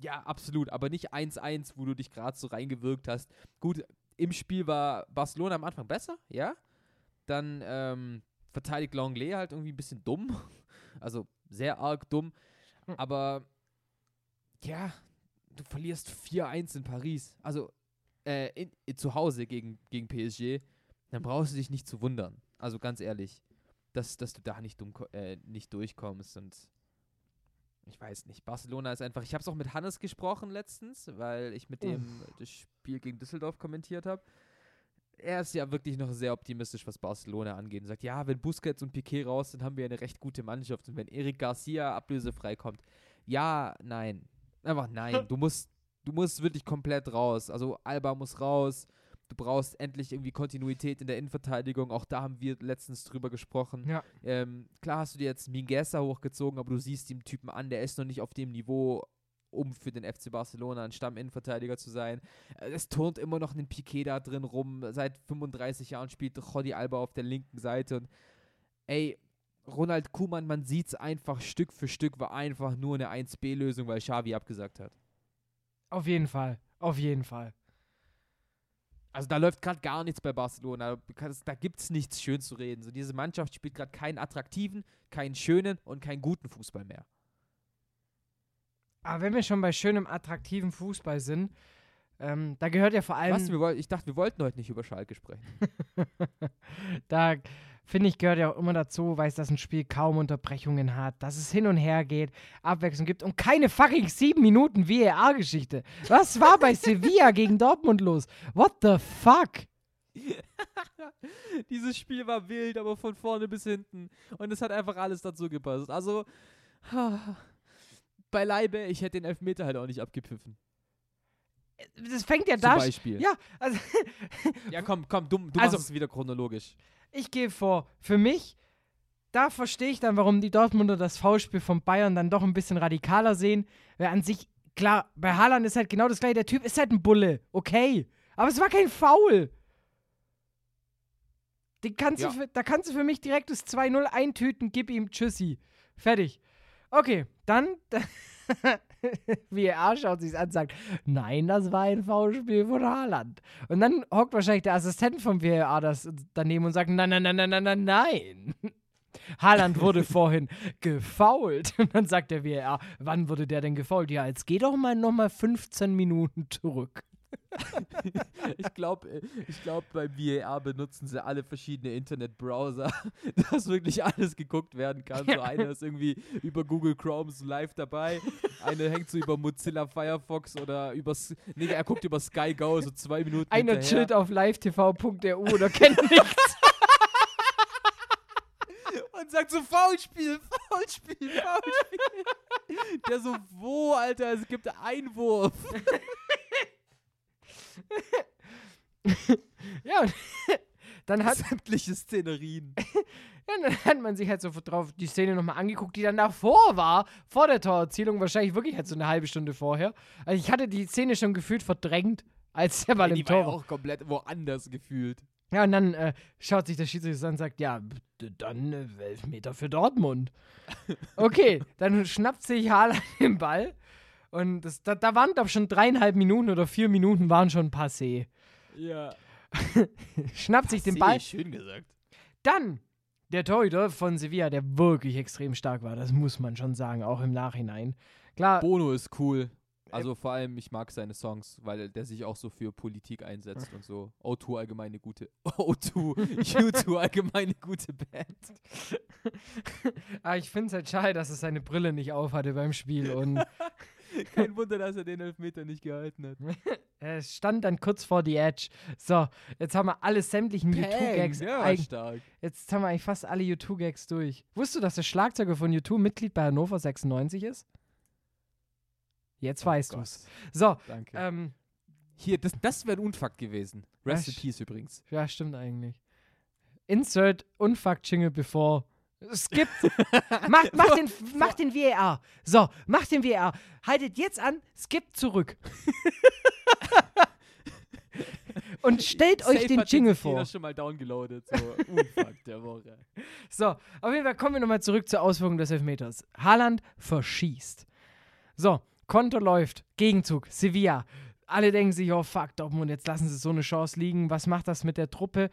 Ja, absolut, aber nicht 1-1, wo du dich gerade so reingewirkt hast. Gut, im Spiel war Barcelona am Anfang besser, ja. Dann ähm, verteidigt Longley halt irgendwie ein bisschen dumm. Also sehr arg dumm. Hm. Aber ja, du verlierst 4-1 in Paris. Also äh, in, in, zu Hause gegen, gegen PSG. Dann brauchst du dich nicht zu wundern. Also ganz ehrlich, dass, dass du da nicht, dumm, äh, nicht durchkommst. Und ich weiß nicht, Barcelona ist einfach. Ich habe es auch mit Hannes gesprochen letztens, weil ich mit dem das Spiel gegen Düsseldorf kommentiert habe. Er ist ja wirklich noch sehr optimistisch, was Barcelona angeht. Und sagt, ja, wenn Busquets und Piquet raus sind, haben wir eine recht gute Mannschaft. Und wenn Eric Garcia ablösefrei kommt, ja, nein. Einfach nein. Du musst, du musst wirklich komplett raus. Also Alba muss raus. Du brauchst endlich irgendwie Kontinuität in der Innenverteidigung. Auch da haben wir letztens drüber gesprochen. Ja. Ähm, klar hast du dir jetzt Mingueza hochgezogen, aber du siehst den Typen an, der ist noch nicht auf dem Niveau, um für den FC Barcelona ein Stamminnenverteidiger zu sein. Äh, Es turnt immer noch ein Piquet da drin rum. Seit 35 Jahren spielt Jordi Alba auf der linken Seite. Und ey, Ronald Kuhmann, man sieht es einfach Stück für Stück, war einfach nur eine 1B-Lösung, weil Xavi abgesagt hat. Auf jeden Fall. Auf jeden Fall. Also da läuft gerade gar nichts bei Barcelona. Da gibt es nichts schön zu reden. So, diese Mannschaft spielt gerade keinen attraktiven, keinen schönen und keinen guten Fußball mehr. Aber wenn wir schon bei schönem, attraktiven Fußball sind, ähm, da gehört ja vor allem. Was? Wir ich dachte, wir wollten heute nicht über Schalke sprechen. da finde ich, gehört ja auch immer dazu, weiß, dass ein Spiel kaum Unterbrechungen hat, dass es hin und her geht, Abwechslung gibt und keine fucking sieben Minuten VAR-Geschichte. Was war bei Sevilla gegen Dortmund los? What the fuck? Dieses Spiel war wild, aber von vorne bis hinten. Und es hat einfach alles dazu gepasst. Also, beileibe, ich hätte den Elfmeter halt auch nicht abgepfiffen. Das fängt ja Zum da. Beispiel. Ja, also Ja, komm, komm, du, du Also- machst es wieder chronologisch. Ich gehe vor. Für mich, da verstehe ich dann, warum die Dortmunder das Foulspiel von Bayern dann doch ein bisschen radikaler sehen. Weil an sich, klar, bei Haaland ist halt genau das gleiche. Der Typ ist halt ein Bulle, okay. Aber es war kein Foul. Kannst Ja. für, da kannst du für mich direkt das 2-0 eintüten, gib ihm Tschüssi. Fertig. Okay, dann. Wie er schaut sich an, sagt, nein, das war ein Foulspiel von Haaland. Und dann hockt wahrscheinlich der Assistent vom VAR das daneben und sagt, nein, nein, nein, nein, nein, nein, nein. Haaland wurde vorhin gefault. Und dann sagt der VAR, wann wurde der denn gefault? Ja, jetzt geh doch mal nochmal 15 Minuten zurück. Ich glaube, ich glaub, beim VAR benutzen sie alle verschiedene Internetbrowser, dass wirklich alles geguckt werden kann. So einer ist irgendwie über Google Chrome so live dabei, eine hängt so über Mozilla Firefox oder über, nee, er guckt über Sky Go so zwei Minuten Einer hinterher. chillt auf livetv.ru oder kennt nichts. und sagt so Foulspiel, Foulspiel, Foulspiel. Der so, wo, Alter, es gibt Einwurf. Ja, und dann hat, Sämtliche Szenerien. ja, dann hat man sich halt so drauf die Szene nochmal angeguckt, die dann davor war, vor der Torerzielung, wahrscheinlich wirklich halt so eine halbe Stunde vorher. Also ich hatte die Szene schon gefühlt verdrängt, als der Ball die im war ja Tor war. auch komplett woanders gefühlt. Ja, und dann äh, schaut sich der Schiedsrichter an und sagt, ja, dann äh, Elfmeter für Dortmund. Okay, dann schnappt sich Haaland den Ball und das, da, da waren, glaube ich, schon dreieinhalb Minuten oder vier Minuten waren schon passé. Ja. Schnappt sich den Ball. Schön gesagt. Dann der Torhüter von Sevilla, der wirklich extrem stark war, das muss man schon sagen, auch im Nachhinein. Klar, Bono ist cool. Also vor allem, ich mag seine Songs, weil der sich auch so für Politik einsetzt und so. O2 allgemeine gute. O2, U2 allgemeine gute Band. ah, ich finde es halt schade, dass er seine Brille nicht aufhatte beim Spiel und Kein Wunder, dass er den Elfmeter nicht gehalten hat. er stand dann kurz vor die Edge. So, jetzt haben wir alle sämtlichen U2-Gags. ja, stark. Jetzt haben wir eigentlich fast alle U2-Gags durch. Wusstest du, dass der Schlagzeuger von U2 Mitglied bei Hannover 96 ist? Jetzt weißt Oh du's. Gott, So, Danke. ähm, Hier, das, das wäre ein Unfakt gewesen. Rest in Peace übrigens. ja, stimmt eigentlich. Insert Unfuck-Jingle bevor. Skip. mach, mach, den, mach den VAR. So, mach den VAR. Haltet jetzt an, skip zurück. Und stellt euch Safe den hat Jingle vor. jeder schon mal downgeloadet. So, Unfakt der Woche. So, auf jeden Fall kommen wir nochmal zurück zur Ausführung des Elfmeters. Haaland verschießt. So, Konto läuft. Gegenzug, Sevilla. Alle denken sich, oh fuck, Dortmund, jetzt lassen sie so eine Chance liegen. Was macht das mit der Truppe?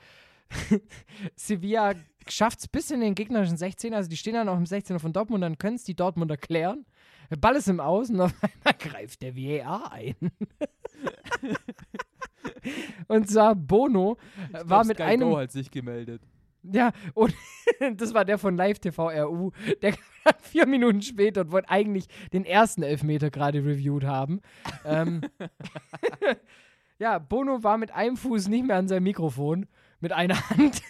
Sevilla schafft es bis in den gegnerischen 16, also die stehen dann auch im 16er von Dortmund, dann können es die Dortmunder klären. Der Ball ist im Außen, auf einmal greift der VAR ein. Und zwar Bono Ich war glaub, mit Sky einem Go hat sich gemeldet. ja, und das war der von Live TV RU. Der kam vier Minuten später und wollte eigentlich den ersten Elfmeter gerade reviewed haben. ähm, ja, Bono war mit einem Fuß nicht mehr an seinem Mikrofon, mit einer Hand.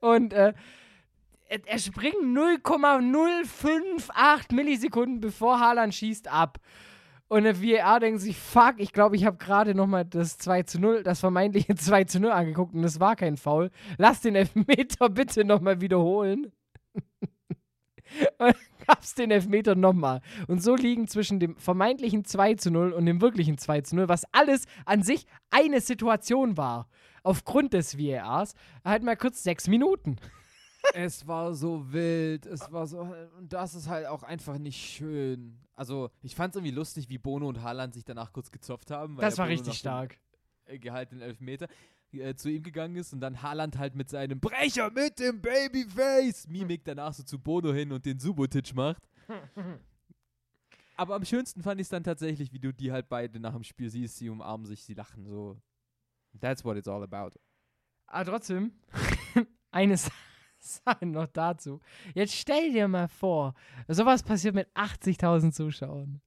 Und äh, er, springt 0,058 Millisekunden bevor Haaland schießt ab. Und der VAR denkt sich, fuck, ich glaube, ich habe gerade nochmal das 2 zu 0, das vermeintliche 2 zu 0 angeguckt und es war kein Foul. Lass den Elfmeter bitte nochmal wiederholen. und gab's den Elfmeter nochmal. Und so liegen zwischen dem vermeintlichen 2 zu 0 und dem wirklichen 2 zu 0, was alles an sich eine Situation war, aufgrund des VARs, halt mal kurz sechs Minuten. Es war so wild, es war so. Und das ist halt auch einfach nicht schön. Also, ich fand es irgendwie lustig, wie Bono und Haaland sich danach kurz gezopft haben. Weil Das war Bono richtig stark. äh, gehaltenen Elfmeter äh, zu ihm gegangen ist und dann Haaland halt mit seinem Brecher mit dem Babyface Mimik danach so zu Bono hin und den Subotic macht. Aber am schönsten fand ich es dann tatsächlich, wie du die halt beide nach dem Spiel siehst, sie umarmen sich, sie lachen so. That's what it's all about. Aber trotzdem, eine Sa- Sache noch dazu. Jetzt stell dir mal vor, sowas passiert mit 80.000 Zuschauern.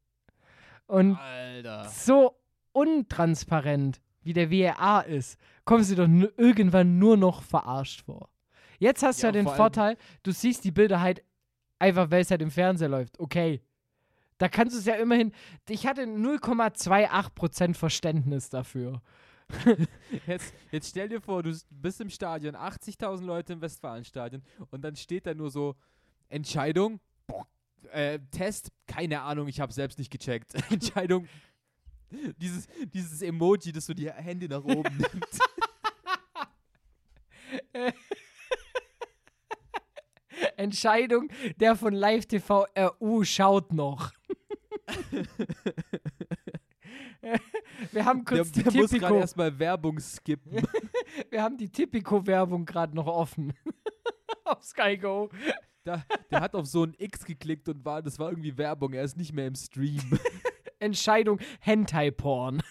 Und Alter. so untransparent, wie der WRA ist, kommst du doch irgendwann nur noch verarscht vor. Jetzt hast du Ja, den vor Vorteil, du siehst die Bilder halt einfach, weil es halt im Fernseher läuft. Okay. Da kannst du es ja immerhin. Ich hatte 0,28% Verständnis dafür. Jetzt, jetzt stell dir vor, du bist im Stadion, 80.000 Leute im Westfalenstadion und dann steht da nur so Entscheidung, boah, äh, Test, keine Ahnung, ich habe selbst nicht gecheckt. Entscheidung, dieses, dieses Emoji, das so die Hände nach oben nimmt. Entscheidung, der von Live TV RU schaut noch. Wir haben Der, kurz der die muss gerade Tipico, erstmal Werbung skippen. wir haben die Tipico-Werbung gerade noch offen. Auf Sky Go. Da, der hat auf so ein X geklickt und war, das war irgendwie Werbung, er ist nicht mehr im Stream. Entscheidung Hentai-Porn.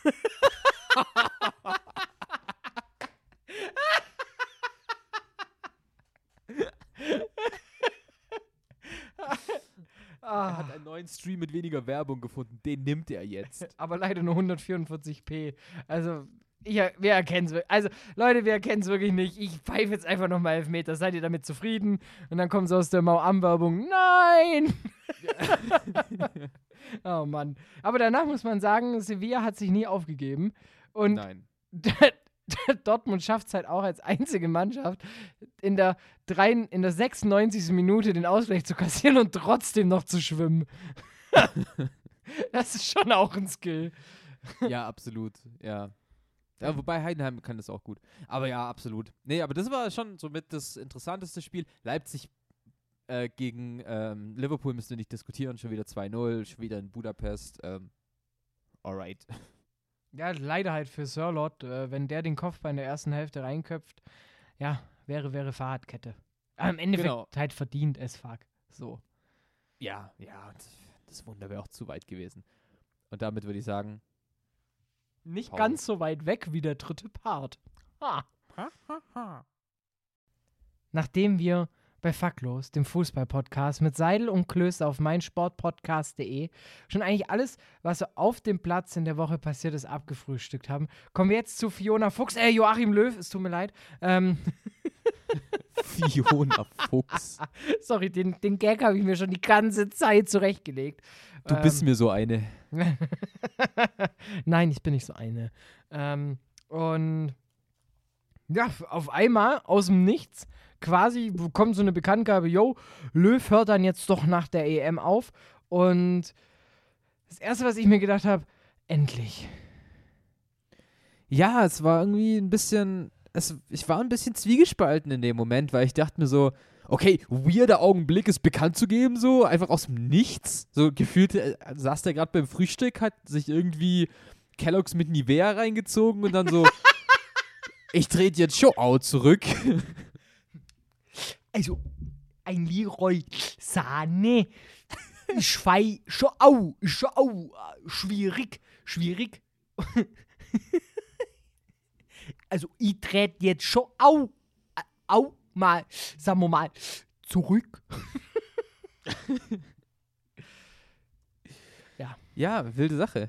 Er ah, hat einen neuen Stream mit weniger Werbung gefunden, den nimmt er jetzt. aber leider nur 144p. Also, ich, wir erkennen es. Also, Leute, wir erkennen es wirklich nicht. Ich pfeife jetzt einfach nochmal Elfmeter. Seid ihr damit zufrieden? Und dann kommt so aus der Mau-Am-Werbung. Nein! oh Mann. Aber danach muss man sagen, Sevilla hat sich nie aufgegeben. Und Nein. Dortmund schafft es halt auch als einzige Mannschaft, in der, drei, in der 96. Minute den Ausgleich zu kassieren und trotzdem noch zu schwimmen. das ist schon auch ein Skill. Ja, absolut, ja. ja. Wobei Heidenheim kann das auch gut. Aber ja, absolut. Nee, aber das war schon somit das interessanteste Spiel. Leipzig äh, gegen ähm, Liverpool müsst ihr nicht diskutieren. Schon wieder 2-0, schon wieder in Budapest. Ähm, alright. Ja, leider halt für Sirlot, äh, wenn der den Kopfball in der ersten Hälfte reinköpft, ja, wäre, wäre Fahrradkette. Aber im Endeffekt Genau. halt verdient es fuck. So. Ja, ja. das Wunder wäre auch zu weit gewesen. Und damit würde ich sagen, Nicht Pause. ganz so weit weg wie der dritte Part. Ha. Nachdem wir bei Facklos, dem Fußball-Podcast mit Seidel und Klöster auf meinsportpodcast.de schon eigentlich alles, was so auf dem Platz in der Woche passiert ist, abgefrühstückt haben, kommen wir jetzt zu Fiona Fuchs, äh, Joachim Löw, es tut mir leid. Ähm, Fiona Fuchs. sorry, den, den Gag habe ich mir schon die ganze Zeit zurechtgelegt. Du bist Ähm, mir so eine. Nein, ich bin nicht so eine. Ähm, und ja, auf einmal aus dem Nichts quasi kommt so eine Bekanntgabe, yo, Löw hört dann jetzt doch nach der EM auf. Und das Erste, was ich mir gedacht habe, endlich. Ja, es war irgendwie ein bisschen, es, ich war ein bisschen zwiegespalten in dem Moment, weil ich dachte mir so, okay, weirder Augenblick ist bekannt zu geben, so, einfach aus dem Nichts. So gefühlt äh, saß der gerade beim Frühstück, hat sich irgendwie Kelloggs mit Nivea reingezogen und dann so, ich trete jetzt schon out zurück. Also, ein Leroy Sahne. Schwei, schon au, schon au, schwierig, schwierig. also, ich trete jetzt schon au, äh, au, mal, sagen wir mal, zurück. Ja, wilde Sache.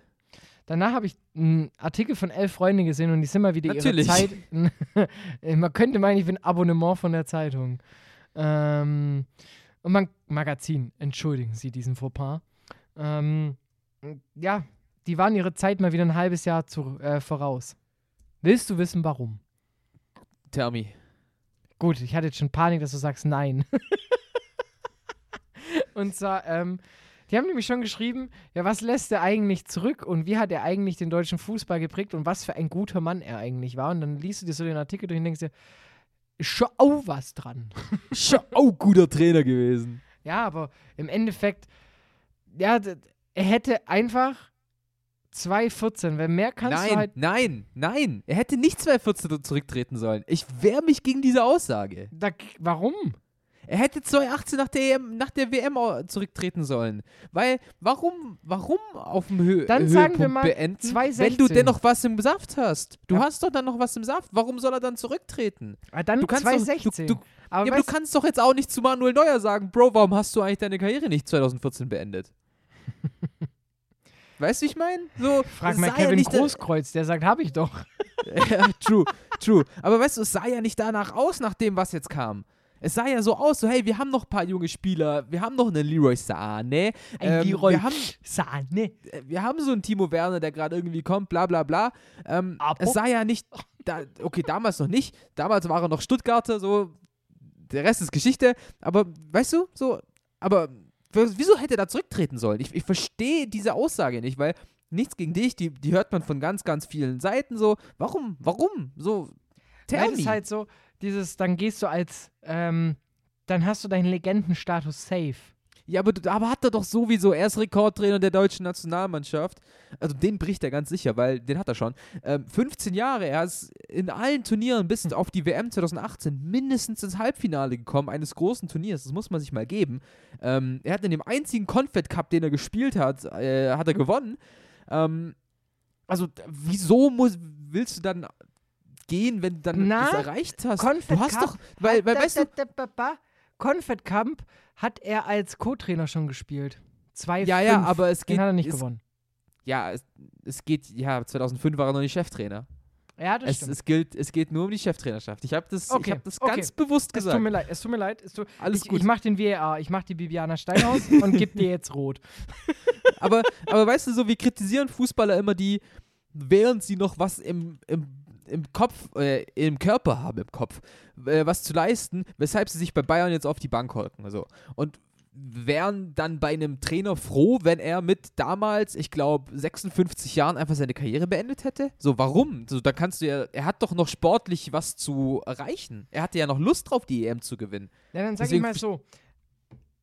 Danach habe ich einen Artikel von elf Freunden gesehen und die sind mal wieder Natürlich. ihre Zeit. man könnte meinen, ich bin Abonnement von der Zeitung. Ähm, und man, Magazin, entschuldigen Sie diesen Fauxpas. Ähm, ja, die waren ihre Zeit mal wieder ein halbes Jahr zu, äh, voraus. Willst du wissen, warum? Tell me. Gut, ich hatte jetzt schon Panik, dass du sagst nein. und zwar, ähm, die haben nämlich schon geschrieben, ja, was lässt er eigentlich zurück und wie hat er eigentlich den deutschen Fußball geprägt und was für ein guter Mann er eigentlich war. Und dann liest du dir so den Artikel durch und denkst dir, ist schon auch was dran. Schon auch guter Trainer gewesen. ja, aber im Endeffekt, ja, er hätte einfach 2,14, weil mehr kannst nein, du halt. nein, nein. Er hätte nicht 2014 zurücktreten sollen. Ich wehre mich gegen diese Aussage. Da, warum? Er hätte 2018 nach der, EM, nach der WM zurücktreten sollen. Weil, warum, warum auf dem Hö Dann Höhepunkt sagen wir mal beenden, 2016. wenn du dennoch was im Saft hast? Du Ja. hast doch dann noch was im Saft. Warum soll er dann zurücktreten? Ah, dann Du kannst doch- 2016. Du, du, aber ja, aber du kannst doch jetzt auch nicht zu Manuel Neuer sagen, Bro, warum hast du eigentlich deine Karriere nicht 2014 beendet? weißt du, wie ich meine? So, frag mal ja Kevin nicht, Großkreuz, der sagt, habe ich doch. ja, true, true. Aber weißt du, es sah ja nicht danach aus, nach dem, was jetzt kam. Es sah ja so aus, so hey, wir haben noch ein paar junge Spieler, wir haben noch einen Leroy Sahne, Ein ähm, Leroy wir haben Sahne. äh, wir haben so einen Timo Werner, der gerade irgendwie kommt, bla bla bla. Ähm, Aber- es sah ja nicht, da, okay, damals noch nicht, damals war er noch Stuttgarter, so, der Rest ist Geschichte, aber weißt du, so, aber wieso hätte er da zurücktreten sollen? Ich, ich verstehe diese Aussage nicht, weil nichts gegen dich, die, die hört man von ganz, ganz vielen Seiten so, warum, warum, so, tell es me. halt so, dieses, dann gehst du als, ähm, dann hast du deinen Legendenstatus safe. Ja, aber, aber hat er doch sowieso, er ist Rekordtrainer der deutschen Nationalmannschaft. Also den bricht er ganz sicher, weil den hat er schon. Ähm, 15 Jahre, er ist in allen Turnieren bis auf die WM 2018 mindestens ins Halbfinale gekommen, eines großen Turniers. Das muss man sich mal geben. Ähm, er hat in dem einzigen Confed Cup, den er gespielt hat, äh, hat er gewonnen. Ähm, also wieso muss, willst du dann gehen, wenn du dann Na, das erreicht hast? Confed du hast Cup doch, weil, weil weißt du, Confed Camp hat er als Co-Trainer schon gespielt. Zwei, ja, ja, fünf. aber es Den geht, hat er nicht es, gewonnen. ja, es, es geht, ja, 2005 war er noch nicht Cheftrainer. Ja, das Es, stimmt. es, gilt, es geht nur um die Cheftrainerschaft. Ich habe das, ich Okay, hab das okay. ganz bewusst es gesagt. tut mir leid, es tut mir leid. Es tut, Alles ich, gut. Ich mach den VAR, ich mach die Bibiana Steinhaus und geb dir jetzt rot. aber, aber weißt du, so wir kritisieren Fußballer immer die, während sie noch was im, im, im Kopf, äh, im Körper haben, im Kopf, äh, was zu leisten, weshalb sie sich bei Bayern jetzt auf die Bank hocken. So. Und wären dann bei einem Trainer froh, wenn er mit damals, ich glaube, 56 Jahren einfach seine Karriere beendet hätte? So, warum? So, da kannst du ja, er hat doch noch sportlich was zu erreichen. Er hatte ja noch Lust drauf, die EM zu gewinnen. Ja, dann sag Deswegen ich mal so,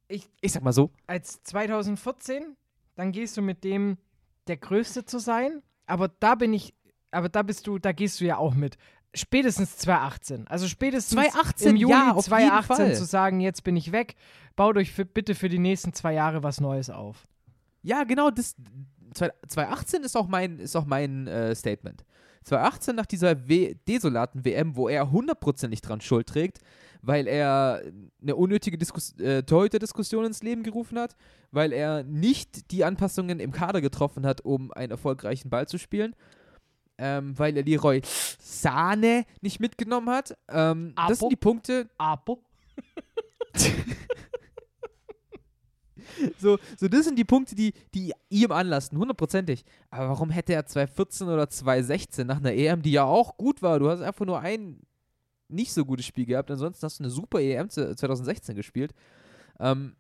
Ich sag mal so. als 2014, dann gehst du mit dem, der Größte zu sein, aber da bin ich, aber da bist du, da gehst du ja auch mit. Spätestens 2018. Also spätestens 2018, im Juli ja, auf jeden 2018 Fall. zu sagen, jetzt bin ich weg, baut euch für, bitte für die nächsten zwei Jahre was Neues auf. Ja, genau, das 2018 ist auch mein, ist auch mein äh, Statement. 2018 nach dieser w desolaten WM, wo er hundertprozentig dran Schuld trägt, weil er eine unnötige Diskus äh, Torhüter-Diskussion ins Leben gerufen hat, weil er nicht die Anpassungen im Kader getroffen hat, um einen erfolgreichen Ball zu spielen, ähm, weil er Leroy Sahne nicht mitgenommen hat. Ähm, das sind die Punkte. Apo. so, so, das sind die Punkte, die, die ihm anlasten, hundertprozentig. Aber warum hätte er 2014 oder 2016 nach einer EM, die ja auch gut war, du hast einfach nur ein nicht so gutes Spiel gehabt, ansonsten hast du eine super EM 2016 gespielt. Ähm,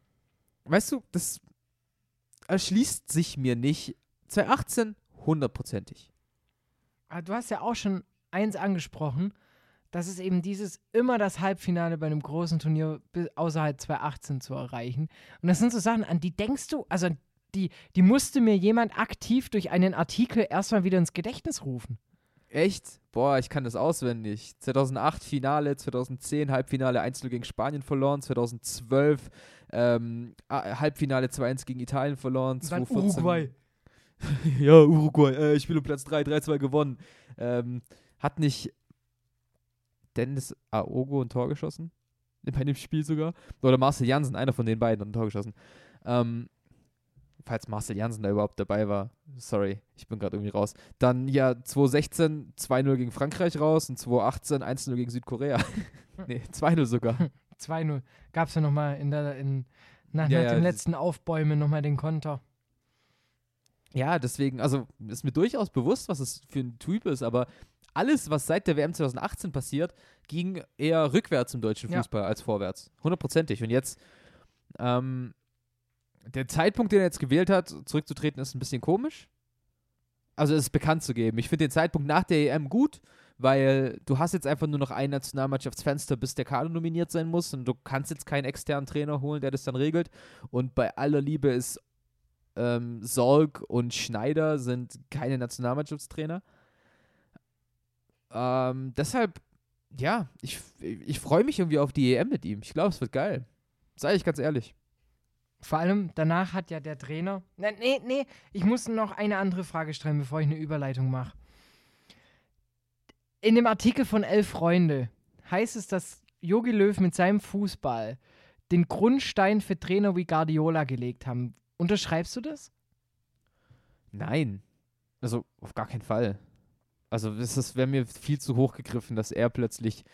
weißt du, das erschließt sich mir nicht. 2018 hundertprozentig. Ah, du hast ja auch schon eins angesprochen, das ist eben dieses immer das Halbfinale bei einem großen Turnier außerhalb 2018 zu erreichen. Und das sind so Sachen, an die denkst du, also die, die musste mir jemand aktiv durch einen Artikel erstmal wieder ins Gedächtnis rufen. Echt? Boah, ich kann das auswendig. 2008 Finale, 2010 Halbfinale 1 gegen Spanien verloren, 2012 ähm, Halbfinale 2-1 gegen Italien verloren, 2014 Uruguay. ja, Uruguay, äh, ich spiele um Platz 3, 3-2 gewonnen. Ähm, hat nicht Dennis Aogo ein Tor geschossen? Bei dem Spiel sogar. Oder Marcel Jansen, einer von den beiden, hat ein Tor geschossen. Ähm, falls Marcel Jansen da überhaupt dabei war. Sorry, ich bin gerade irgendwie raus. Dann ja 2016 2-0 gegen Frankreich raus und 2018 1-0 gegen Südkorea. nee, 2-0 sogar. 2-0. Gab es ja nochmal in der, in, nach, Ja, nach ja, dem letzten Aufbäumen nochmal den Konter. Ja, deswegen, also ist mir durchaus bewusst, was es für ein Typ ist, aber alles, was seit der WM 2018 passiert, ging eher rückwärts im deutschen Ja. Fußball als vorwärts. Hundertprozentig. Und jetzt, ähm, der Zeitpunkt, den er jetzt gewählt hat, zurückzutreten, ist ein bisschen komisch. Also es ist bekannt zu geben. Ich finde den Zeitpunkt nach der EM gut, weil du hast jetzt einfach nur noch ein Nationalmannschaftsfenster, bis der Kader nominiert sein muss und du kannst jetzt keinen externen Trainer holen, der das dann regelt. Und bei aller Liebe ist ähm, Sorg und Schneider sind keine Nationalmannschaftstrainer. Ähm, deshalb, ja, ich, ich freue mich irgendwie auf die EM mit ihm. Ich glaube, es wird geil. Sag ich ganz ehrlich. Vor allem danach hat ja der Trainer. Nee, nee, nee, ich muss noch eine andere Frage stellen, bevor ich eine Überleitung mache. In dem Artikel von Elf Freunde heißt es, dass Jogi Löw mit seinem Fußball den Grundstein für Trainer wie Guardiola gelegt haben. Unterschreibst du das? Nein. Also auf gar keinen Fall. Also das wäre mir viel zu hoch gegriffen, dass er plötzlich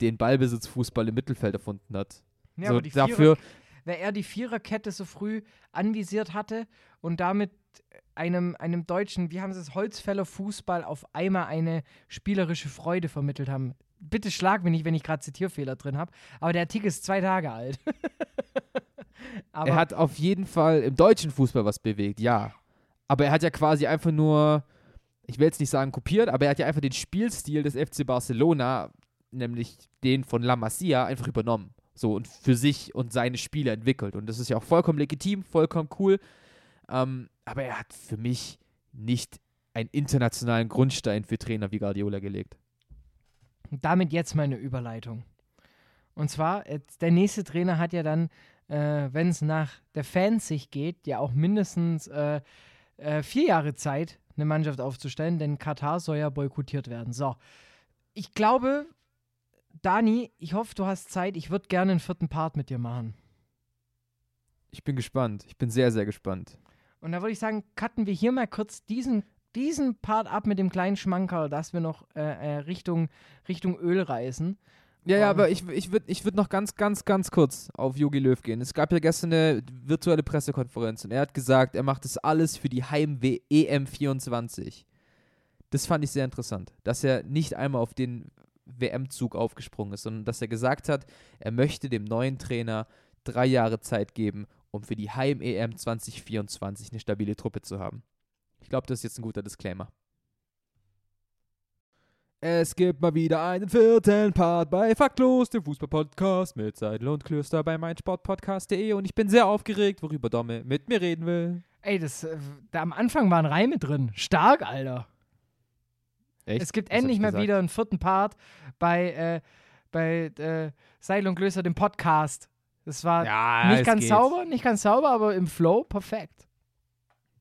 den Ballbesitzfußball im Mittelfeld erfunden hat. Ja, so, aber die dafür, Wer er die Viererkette so früh anvisiert hatte und damit einem, einem deutschen, wie haben sie es, Holzfäller Fußball auf einmal eine spielerische Freude vermittelt haben. Bitte schlag mich nicht, wenn ich gerade Zitierfehler drin habe, aber der Artikel ist zwei Tage alt. aber er hat auf jeden Fall im deutschen Fußball was bewegt, ja. Aber er hat ja quasi einfach nur, ich will jetzt nicht sagen kopiert, aber er hat ja einfach den Spielstil des FC Barcelona, nämlich den von La Masia, einfach übernommen. So und für sich und seine Spiele entwickelt. Und das ist ja auch vollkommen legitim, vollkommen cool. Ähm, aber er hat für mich nicht einen internationalen Grundstein für Trainer wie Guardiola gelegt. damit jetzt meine Überleitung. Und zwar, der nächste Trainer hat ja dann, äh, wenn es nach der Fansicht geht, ja auch mindestens äh, äh, vier Jahre Zeit, eine Mannschaft aufzustellen, denn Katar soll ja boykottiert werden. So, ich glaube, Dani, ich hoffe, du hast Zeit. Ich würde gerne einen vierten Part mit dir machen. Ich bin gespannt. Ich bin sehr, sehr gespannt. Und da würde ich sagen, cutten wir hier mal kurz diesen, diesen Part ab mit dem kleinen Schmankerl, dass wir noch äh, äh, Richtung, Richtung Öl reisen. Ja, ja, aber ich, ich würde ich würd noch ganz, ganz, ganz kurz auf Yogi Löw gehen. Es gab ja gestern eine virtuelle Pressekonferenz und er hat gesagt, er macht das alles für die Heim-EM 24. Das fand ich sehr interessant, dass er nicht einmal auf den WM-Zug aufgesprungen ist, sondern dass er gesagt hat, er möchte dem neuen Trainer drei Jahre Zeit geben, um für die Heim-EM 2024 eine stabile Truppe zu haben. Ich glaube, das ist jetzt ein guter Disclaimer. Es gibt mal wieder einen vierten Part bei Faktlos, dem Fußball-Podcast mit Seidel und Klöster bei meinsportpodcast.de und ich bin sehr aufgeregt, worüber Domme mit mir reden will. Ey, das, äh, da am Anfang waren Reime drin. Stark, Alter. Echt? Es gibt Was endlich ich mal gesagt? wieder einen vierten Part bei, äh, bei äh, Seil und Glöser, dem Podcast. Das war Ja, nicht es ganz geht. sauber, nicht ganz sauber, aber im Flow perfekt.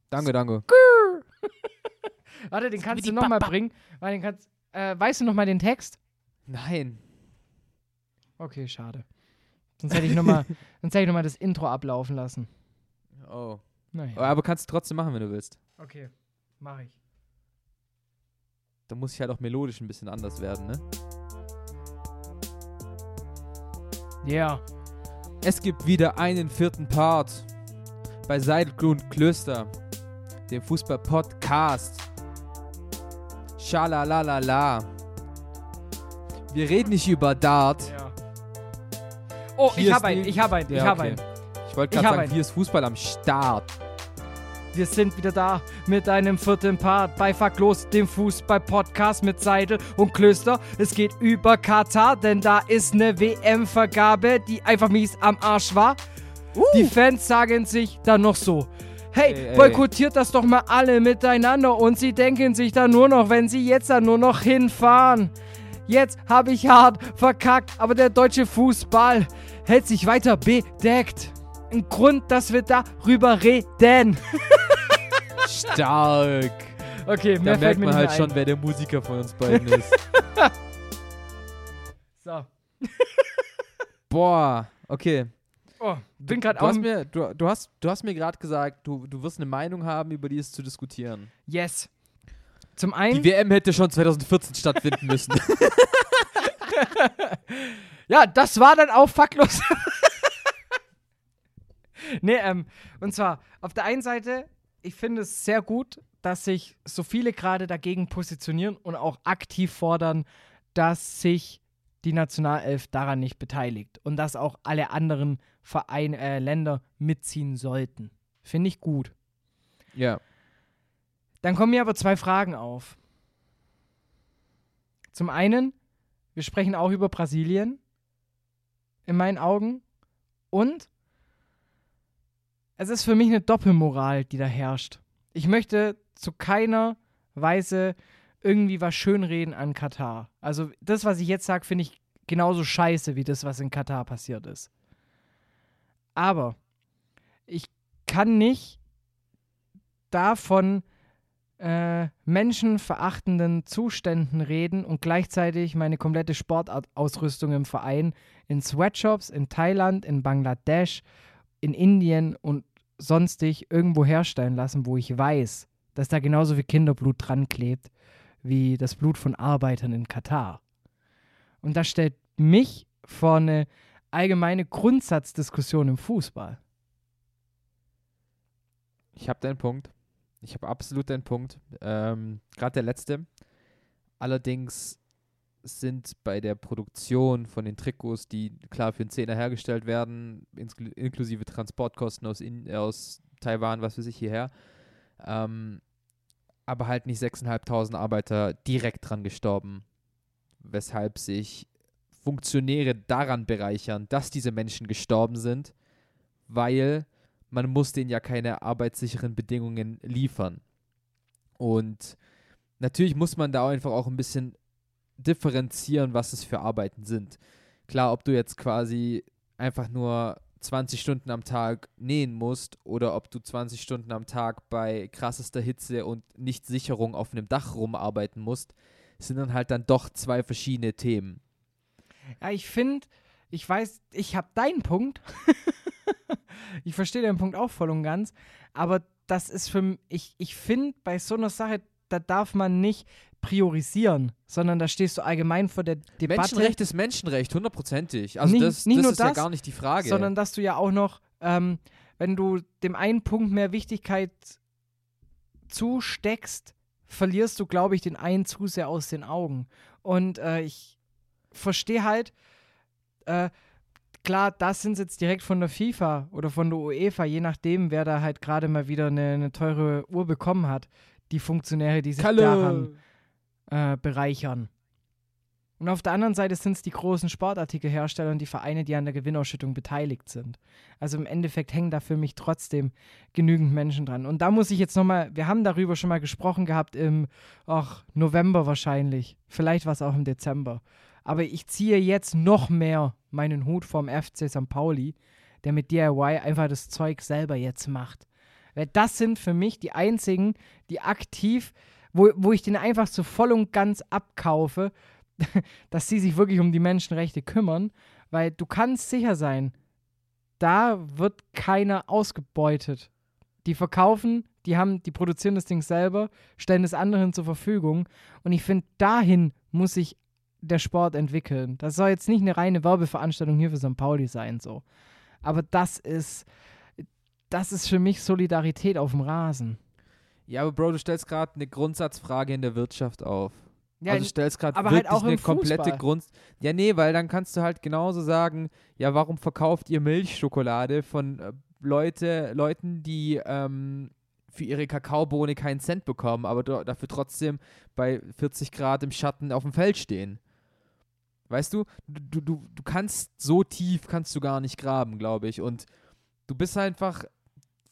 Danke, danke. Warte, den kannst du nochmal bringen. Warte, den kannst, äh, weißt du nochmal den Text? Nein. Okay, schade. Sonst hätte ich nochmal noch das Intro ablaufen lassen. Oh. Naja. Aber kannst du trotzdem machen, wenn du willst. Okay, mache ich. Da muss ich halt auch melodisch ein bisschen anders werden, ne? Ja. Yeah. Es gibt wieder einen vierten Part bei Seidelgrund Klöster, dem Fußball-Podcast. Schalalalala. Wir reden nicht über Dart. Ja. Oh, Hier ich habe einen, ich habe einen, ich Ja, habe okay. einen. Ich wollte Ich gerade sagen, einen. hier ist Fußball am Start. Wir sind wieder da mit einem vierten Part bei Facklos, dem Fußball-Podcast mit Seidel und Klöster. Es geht über Katar, denn da ist eine WM-Vergabe, die einfach mies am Arsch war. Die Fans sagen sich dann noch so. Hey, Ey, ey. boykottiert das doch mal alle miteinander und sie denken sich dann nur noch, wenn sie jetzt dann nur noch hinfahren. Jetzt habe ich hart verkackt, aber der deutsche Fußball hält sich weiter bedeckt. Ein Grund, dass wir darüber reden. Stark. Okay, Da merkt man halt mehr schon, ein. wer der Musiker von uns beiden ist. So. Boah, okay. Oh, bin gerade Du auch. hast mir, du, du hast, du hast mir gerade gesagt, du, du wirst eine Meinung haben, über die es zu diskutieren. Yes. Zum Die einen. WM hätte schon 2014 stattfinden müssen. Ja, das war dann auch fucklos. nee, ähm, und zwar, auf der einen Seite, ich finde es sehr gut, dass sich so viele gerade dagegen positionieren und auch aktiv fordern, dass sich die Nationalelf daran nicht beteiligt und dass auch alle anderen Vereine, äh, Länder mitziehen sollten. Finde ich gut. ja. Dann kommen mir aber zwei Fragen auf. Zum einen, wir sprechen auch über Brasilien, in meinen Augen. Und es ist für mich eine Doppelmoral, die da herrscht. Ich möchte zu keiner Weise irgendwie was schönreden an Katar. Also das, was ich jetzt sage, finde ich genauso scheiße wie das, was in Katar passiert ist. Aber ich kann nicht davon äh, menschenverachtenden Zuständen reden und gleichzeitig meine komplette Sportausrüstung im Verein in Sweatshops in Thailand, in Bangladesch, in Indien und sonstig irgendwo herstellen lassen, wo ich weiß, dass da genauso viel Kinderblut dran klebt wie das Blut von Arbeitern in Katar. Und das stellt mich vor eine allgemeine Grundsatzdiskussion im Fußball. Ich habe deinen Punkt. Ich habe absolut deinen Punkt. Ähm, Gerade der letzte. Allerdings sind bei der Produktion von den Trikots, die klar für den Zehner hergestellt werden, inkl inklusive Transportkosten aus, in, aus Taiwan, was weiß ich, hierher, ähm, aber halt nicht 6.500 Arbeiter direkt dran gestorben, weshalb sich Funktionäre daran bereichern, dass diese Menschen gestorben sind, weil man muss denen ja keine arbeitssicheren Bedingungen liefern. Und natürlich muss man da einfach auch ein bisschen differenzieren, was es für Arbeiten sind. Klar, ob du jetzt quasi einfach nur 20 Stunden am Tag nähen musst oder ob du 20 Stunden am Tag bei krassester Hitze und Nichtsicherung auf einem Dach rumarbeiten musst, sind dann halt dann doch zwei verschiedene Themen. Ja, ich finde, ich weiß, ich habe deinen Punkt. ich verstehe deinen Punkt auch voll und ganz. Aber das ist für mich, ich, ich finde, bei so einer Sache, da darf man nicht priorisieren, sondern da stehst du allgemein vor der Debatte. Menschenrecht ist Menschenrecht, hundertprozentig. Also Nicht- das, nicht das nur ist ja das, gar nicht die Frage. sondern dass du ja auch noch, ähm, wenn du dem einen Punkt mehr Wichtigkeit zusteckst, verlierst du, glaube ich, den einen zu sehr aus den Augen. Und äh, ich verstehe halt, äh, klar, das sind jetzt direkt von der FIFA oder von der UEFA, je nachdem, wer da halt gerade mal wieder eine, eine teure Uhr bekommen hat, die Funktionäre, die sich daran Kalle. Äh, bereichern. Und auf der anderen Seite sind es die großen Sportartikelhersteller und die Vereine, die an der Gewinnausschüttung beteiligt sind. Also im Endeffekt hängen da für mich trotzdem genügend Menschen dran. Und da muss ich jetzt nochmal, wir haben darüber schon mal gesprochen gehabt im ach, November wahrscheinlich. Vielleicht war es auch im Dezember. Aber ich ziehe jetzt noch mehr meinen Hut vom FC St. Pauli, der mit DIY einfach das Zeug selber jetzt macht. Weil das sind für mich die einzigen, die aktiv, wo, wo ich den einfach so voll und ganz abkaufe, dass sie sich wirklich um die Menschenrechte kümmern. Weil du kannst sicher sein, da wird keiner ausgebeutet. Die verkaufen, die haben, die produzieren das Ding selber, stellen es anderen zur Verfügung. Und ich finde, dahin muss sich der Sport entwickeln. Das soll jetzt nicht eine reine Werbeveranstaltung hier für St. Pauli sein, so. Aber das ist, das ist für mich Solidarität auf dem Rasen. Ja, aber Bro, du stellst gerade eine Grundsatzfrage in der Wirtschaft auf. Ja, also du stellst gerade aber wirklich halt eine komplette Fußball. Grund. Ja, nee, weil dann kannst du halt genauso sagen, ja, warum verkauft ihr Milchschokolade von äh, Leute, Leuten, die ähm, für ihre Kakaobohne keinen Cent bekommen, aber dafür trotzdem bei 40 Grad im Schatten auf dem Feld stehen. Weißt du, du, du, du kannst so tief kannst du gar nicht graben, glaube ich. Und du bist einfach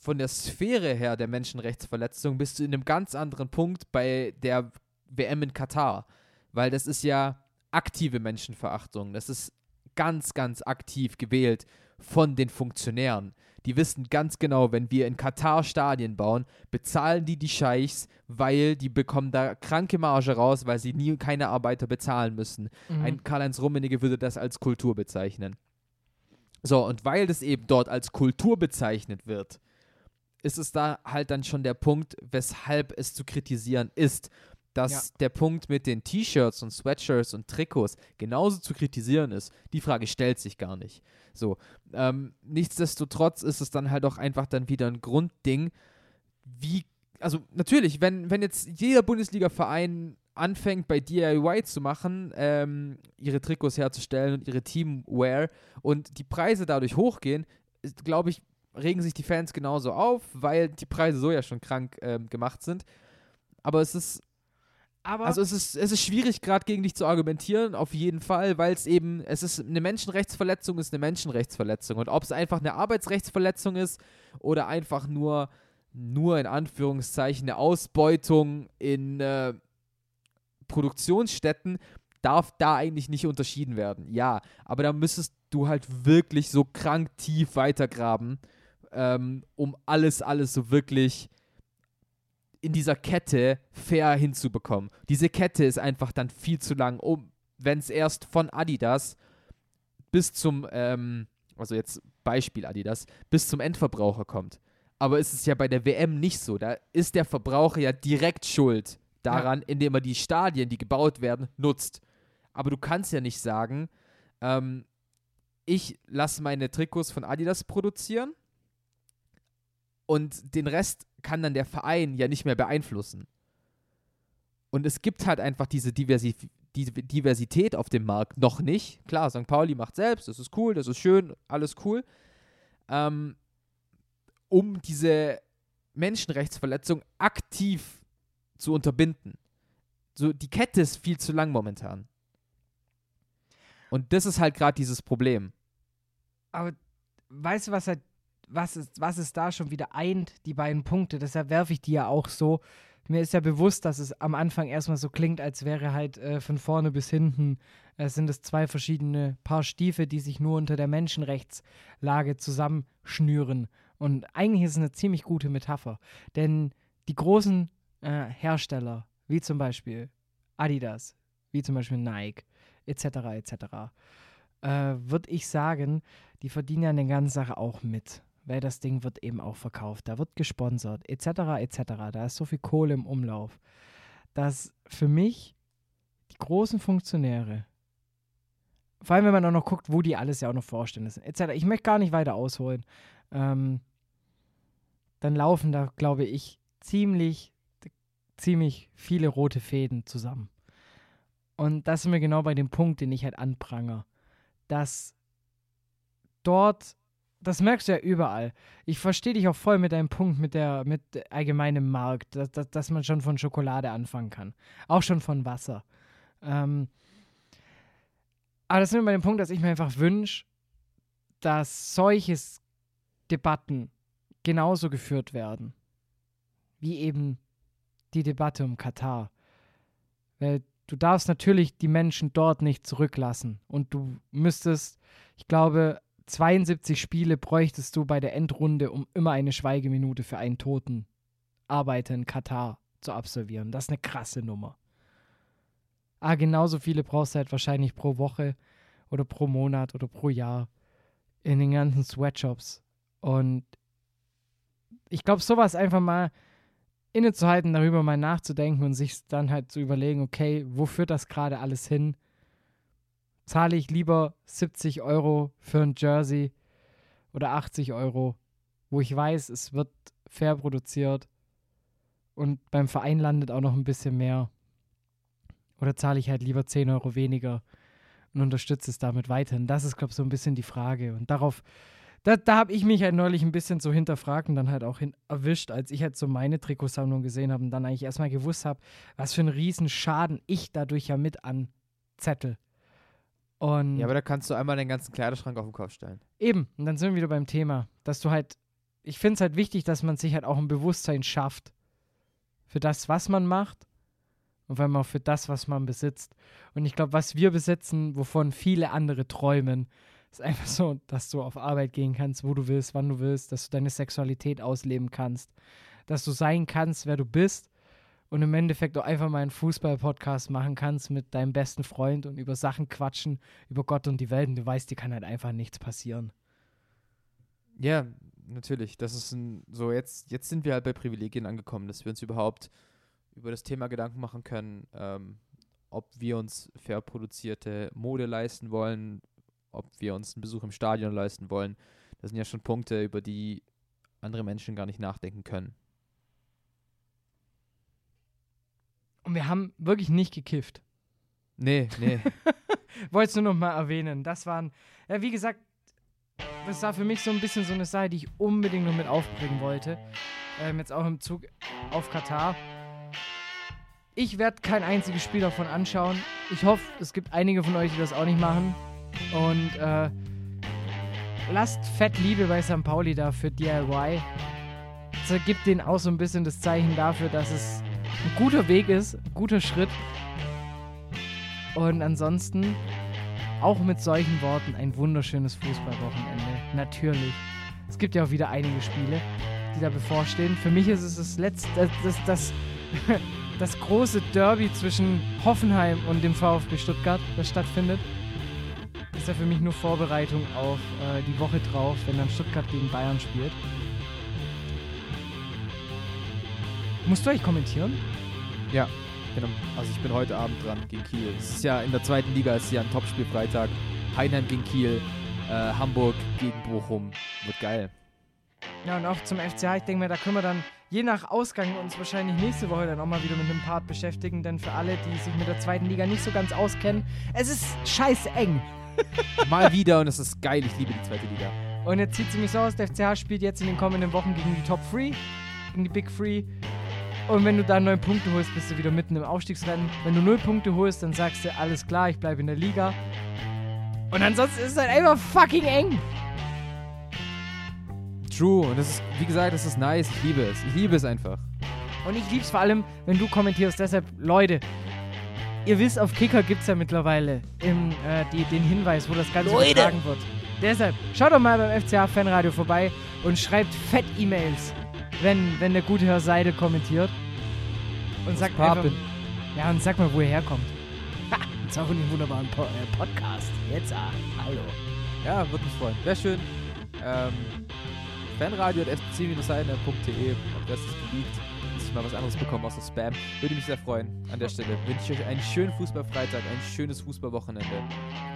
von der Sphäre her der Menschenrechtsverletzung bist du in einem ganz anderen Punkt bei der WM in Katar. Weil das ist ja aktive Menschenverachtung. Das ist ganz, ganz aktiv gewählt von den Funktionären. Die wissen ganz genau, wenn wir in Katar Stadien bauen, bezahlen die die Scheichs, weil die bekommen da kranke Marge raus, weil sie nie keine Arbeiter bezahlen müssen. Mhm. Ein Karl-Heinz Rummenigge würde das als Kultur bezeichnen. So, und weil das eben dort als Kultur bezeichnet wird, ist es da halt dann schon der Punkt, weshalb es zu kritisieren ist. Dass Ja. der Punkt mit den T-Shirts und Sweatshirts und Trikots genauso zu kritisieren ist, die Frage stellt sich gar nicht. So, ähm, nichtsdestotrotz ist es dann halt auch einfach dann wieder ein Grundding, wie, also natürlich, wenn, wenn jetzt jeder Bundesliga-Verein anfängt bei DIY zu machen, ähm, ihre Trikots herzustellen und ihre Teamwear und die Preise dadurch hochgehen, glaube ich, regen sich die Fans genauso auf, weil die Preise so ja schon krank ähm, gemacht sind. Aber es ist, Aber also es ist, es ist schwierig, gerade gegen dich zu argumentieren, auf jeden Fall, weil es eben, es ist eine Menschenrechtsverletzung, ist eine Menschenrechtsverletzung. Und ob es einfach eine Arbeitsrechtsverletzung ist oder einfach nur, nur in Anführungszeichen eine Ausbeutung in äh, Produktionsstätten, darf da eigentlich nicht unterschieden werden. Ja, aber da müsstest du halt wirklich so krank tief weitergraben, ähm, um alles, alles so wirklich in dieser Kette fair hinzubekommen. Diese Kette ist einfach dann viel zu lang, um, wenn es erst von Adidas bis zum, ähm, also jetzt Beispiel Adidas, bis zum Endverbraucher kommt. Aber es ist ja bei der WM nicht so. Da ist der Verbraucher ja direkt schuld daran, indem er die Stadien, die gebaut werden, nutzt. Aber du kannst ja nicht sagen, ähm, ich lasse meine Trikots von Adidas produzieren und den Rest kann dann der Verein ja nicht mehr beeinflussen. Und es gibt halt einfach diese Diversi die Diversität auf dem Markt noch nicht. Klar, St. Pauli macht selbst, das ist cool, das ist schön, alles cool. Ähm, um diese Menschenrechtsverletzung aktiv zu unterbinden. So, die Kette ist viel zu lang momentan. Und das ist halt gerade dieses Problem. Aber weißt du, was halt, was ist, was es da schon wieder eint, die beiden Punkte? Deshalb werfe ich die ja auch so. Mir ist ja bewusst, dass es am Anfang erstmal so klingt, als wäre halt äh, von vorne bis hinten äh, sind es zwei verschiedene Paar Stiefel, die sich nur unter der Menschenrechtslage zusammenschnüren. Und eigentlich ist es eine ziemlich gute Metapher. Denn die großen äh, Hersteller, wie zum Beispiel Adidas, wie zum Beispiel Nike, etc., etc., äh, würde ich sagen, die verdienen ja an der ganzen Sache auch mit. Weil das Ding wird eben auch verkauft, da wird gesponsert, etc., etc. Da ist so viel Kohle im Umlauf, dass für mich die großen Funktionäre, vor allem wenn man auch noch guckt, wo die alles ja auch noch Vorstände sind, etc. Ich möchte gar nicht weiter ausholen. Ähm, dann laufen da, glaube ich, ziemlich, ziemlich viele rote Fäden zusammen. Und das sind wir genau bei dem Punkt, den ich halt anpranger. Dass dort, das merkst du ja überall. Ich verstehe dich auch voll mit deinem Punkt mit der, mit allgemeinem Markt, dass, dass, dass man schon von Schokolade anfangen kann. Auch schon von Wasser. Ähm, aber das sind wir bei dem Punkt, dass ich mir einfach wünsche, dass solche Debatten genauso geführt werden. Wie eben die Debatte um Katar. Weil du darfst natürlich die Menschen dort nicht zurücklassen. Und du müsstest, ich glaube, 72 Spiele bräuchtest du bei der Endrunde, um immer eine Schweigeminute für einen toten Arbeiter in Katar zu absolvieren. Das ist eine krasse Nummer. Ah, genauso viele brauchst du halt wahrscheinlich pro Woche oder pro Monat oder pro Jahr in den ganzen Sweatshops. Und ich glaube, sowas einfach mal innezuhalten, darüber mal nachzudenken und sich dann halt zu überlegen, okay, wo führt das gerade alles hin? Zahle ich lieber 70 Euro für ein Jersey oder 80 Euro, wo ich weiß, es wird fair produziert und beim Verein landet auch noch ein bisschen mehr? Oder zahle ich halt lieber 10 Euro weniger und unterstütze es damit weiterhin? Das ist, glaube ich, so ein bisschen die Frage. Und darauf, da, da habe ich mich halt neulich ein bisschen so hinterfragt und dann halt auch erwischt, als ich halt so meine Trikotsammlung gesehen habe und dann eigentlich erstmal gewusst habe, was für einen riesen Schaden ich dadurch ja mit anzettel. Und Ja, aber da kannst du einmal den ganzen Kleiderschrank auf den Kopf stellen. Eben, und dann sind wir wieder beim Thema, dass du halt, ich finde es halt wichtig, dass man sich halt auch ein Bewusstsein schafft für das, was man macht und vor allem auch für das, was man besitzt. Und ich glaube, was wir besitzen, wovon viele andere träumen, ist einfach so, dass du auf Arbeit gehen kannst, wo du willst, wann du willst, dass du deine Sexualität ausleben kannst, dass du sein kannst, wer du bist und im Endeffekt auch einfach mal einen Fußball-Podcast machen kannst mit deinem besten Freund und über Sachen quatschen, über Gott und die Welt und du weißt, dir kann halt einfach nichts passieren. Ja, natürlich. Das ist ein, so jetzt, jetzt sind wir halt bei Privilegien angekommen, dass wir uns überhaupt über das Thema Gedanken machen können, ähm, ob wir uns fair produzierte Mode leisten wollen, ob wir uns einen Besuch im Stadion leisten wollen. Das sind ja schon Punkte, über die andere Menschen gar nicht nachdenken können. Und wir haben wirklich nicht gekifft. Nee, nee. Wollte es nur noch mal erwähnen. Das waren, ja, wie gesagt, das war für mich so ein bisschen so eine Sache, die ich unbedingt noch mit aufbringen wollte. Ähm, jetzt auch im Zug auf Katar. Ich werde kein einziges Spiel davon anschauen. Ich hoffe, es gibt einige von euch, die das auch nicht machen. Und äh, lasst fett Liebe bei St. Pauli da für DIY. Das gibt denen auch so ein bisschen das Zeichen dafür, dass es ein guter Weg ist, guter Schritt. Und ansonsten auch mit solchen Worten ein wunderschönes Fußballwochenende. Natürlich. Es gibt ja auch wieder einige Spiele, die da bevorstehen. Für mich ist es das letzte, das, das, das, das große Derby zwischen Hoffenheim und dem VfB Stuttgart, das stattfindet. Das ist ja für mich nur Vorbereitung auf äh, die Woche drauf, wenn dann Stuttgart gegen Bayern spielt. Musst du euch kommentieren? Ja, genau. Also ich bin heute Abend dran gegen Kiel. Es ist ja in der zweiten Liga, es ist ja ein Topspiel Freitag. Heinheim gegen Kiel, äh, Hamburg gegen Bochum. Wird geil. Ja, und auch zum FCH, ich denke mir, da können wir dann je nach Ausgang uns wahrscheinlich nächste Woche dann auch mal wieder mit einem Part beschäftigen, denn für alle, die sich mit der zweiten Liga nicht so ganz auskennen, es ist scheiße eng. Mal wieder und es ist geil. Ich liebe die zweite Liga. Und jetzt sieht es nämlich so aus, der FCH spielt jetzt in den kommenden Wochen gegen die Top 3, gegen die Big 3. Und wenn du da neun Punkte holst, bist du wieder mitten im Aufstiegsrennen. Wenn du null Punkte holst, dann sagst du, alles klar, ich bleibe in der Liga. Und ansonsten ist es halt einfach fucking eng. True. Und das ist, wie gesagt, das ist nice. Ich liebe es. Ich liebe es einfach. Und ich lieb's vor allem, wenn du kommentierst. Deshalb, Leute, ihr wisst, auf Kicker gibt's ja mittlerweile im, äh, die, den Hinweis, wo das Ganze Leute. übertragen wird. Deshalb, schaut doch mal beim FCH Fanradio vorbei und schreibt fett E-Mails, wenn, wenn der gute Herr Seidel kommentiert. Und sagt einfach, Papen. ja, und sag mal, wo ihr herkommt. Ha, jetzt auch in den wunderbaren po äh, Podcast. Jetzt, ah, hallo. Ja, würde mich freuen. Wäre schön. Ähm, fanradio at fc-seine.de Adresse ist beliebt. Dass ich mal was anderes bekomme außer Spam. Würde mich sehr freuen. An der Stelle wünsche ich euch einen schönen Fußballfreitag, ein schönes Fußballwochenende.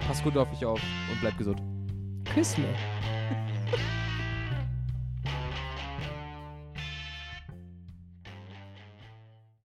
Passt gut auf euch auf und bleibt gesund. Küssle.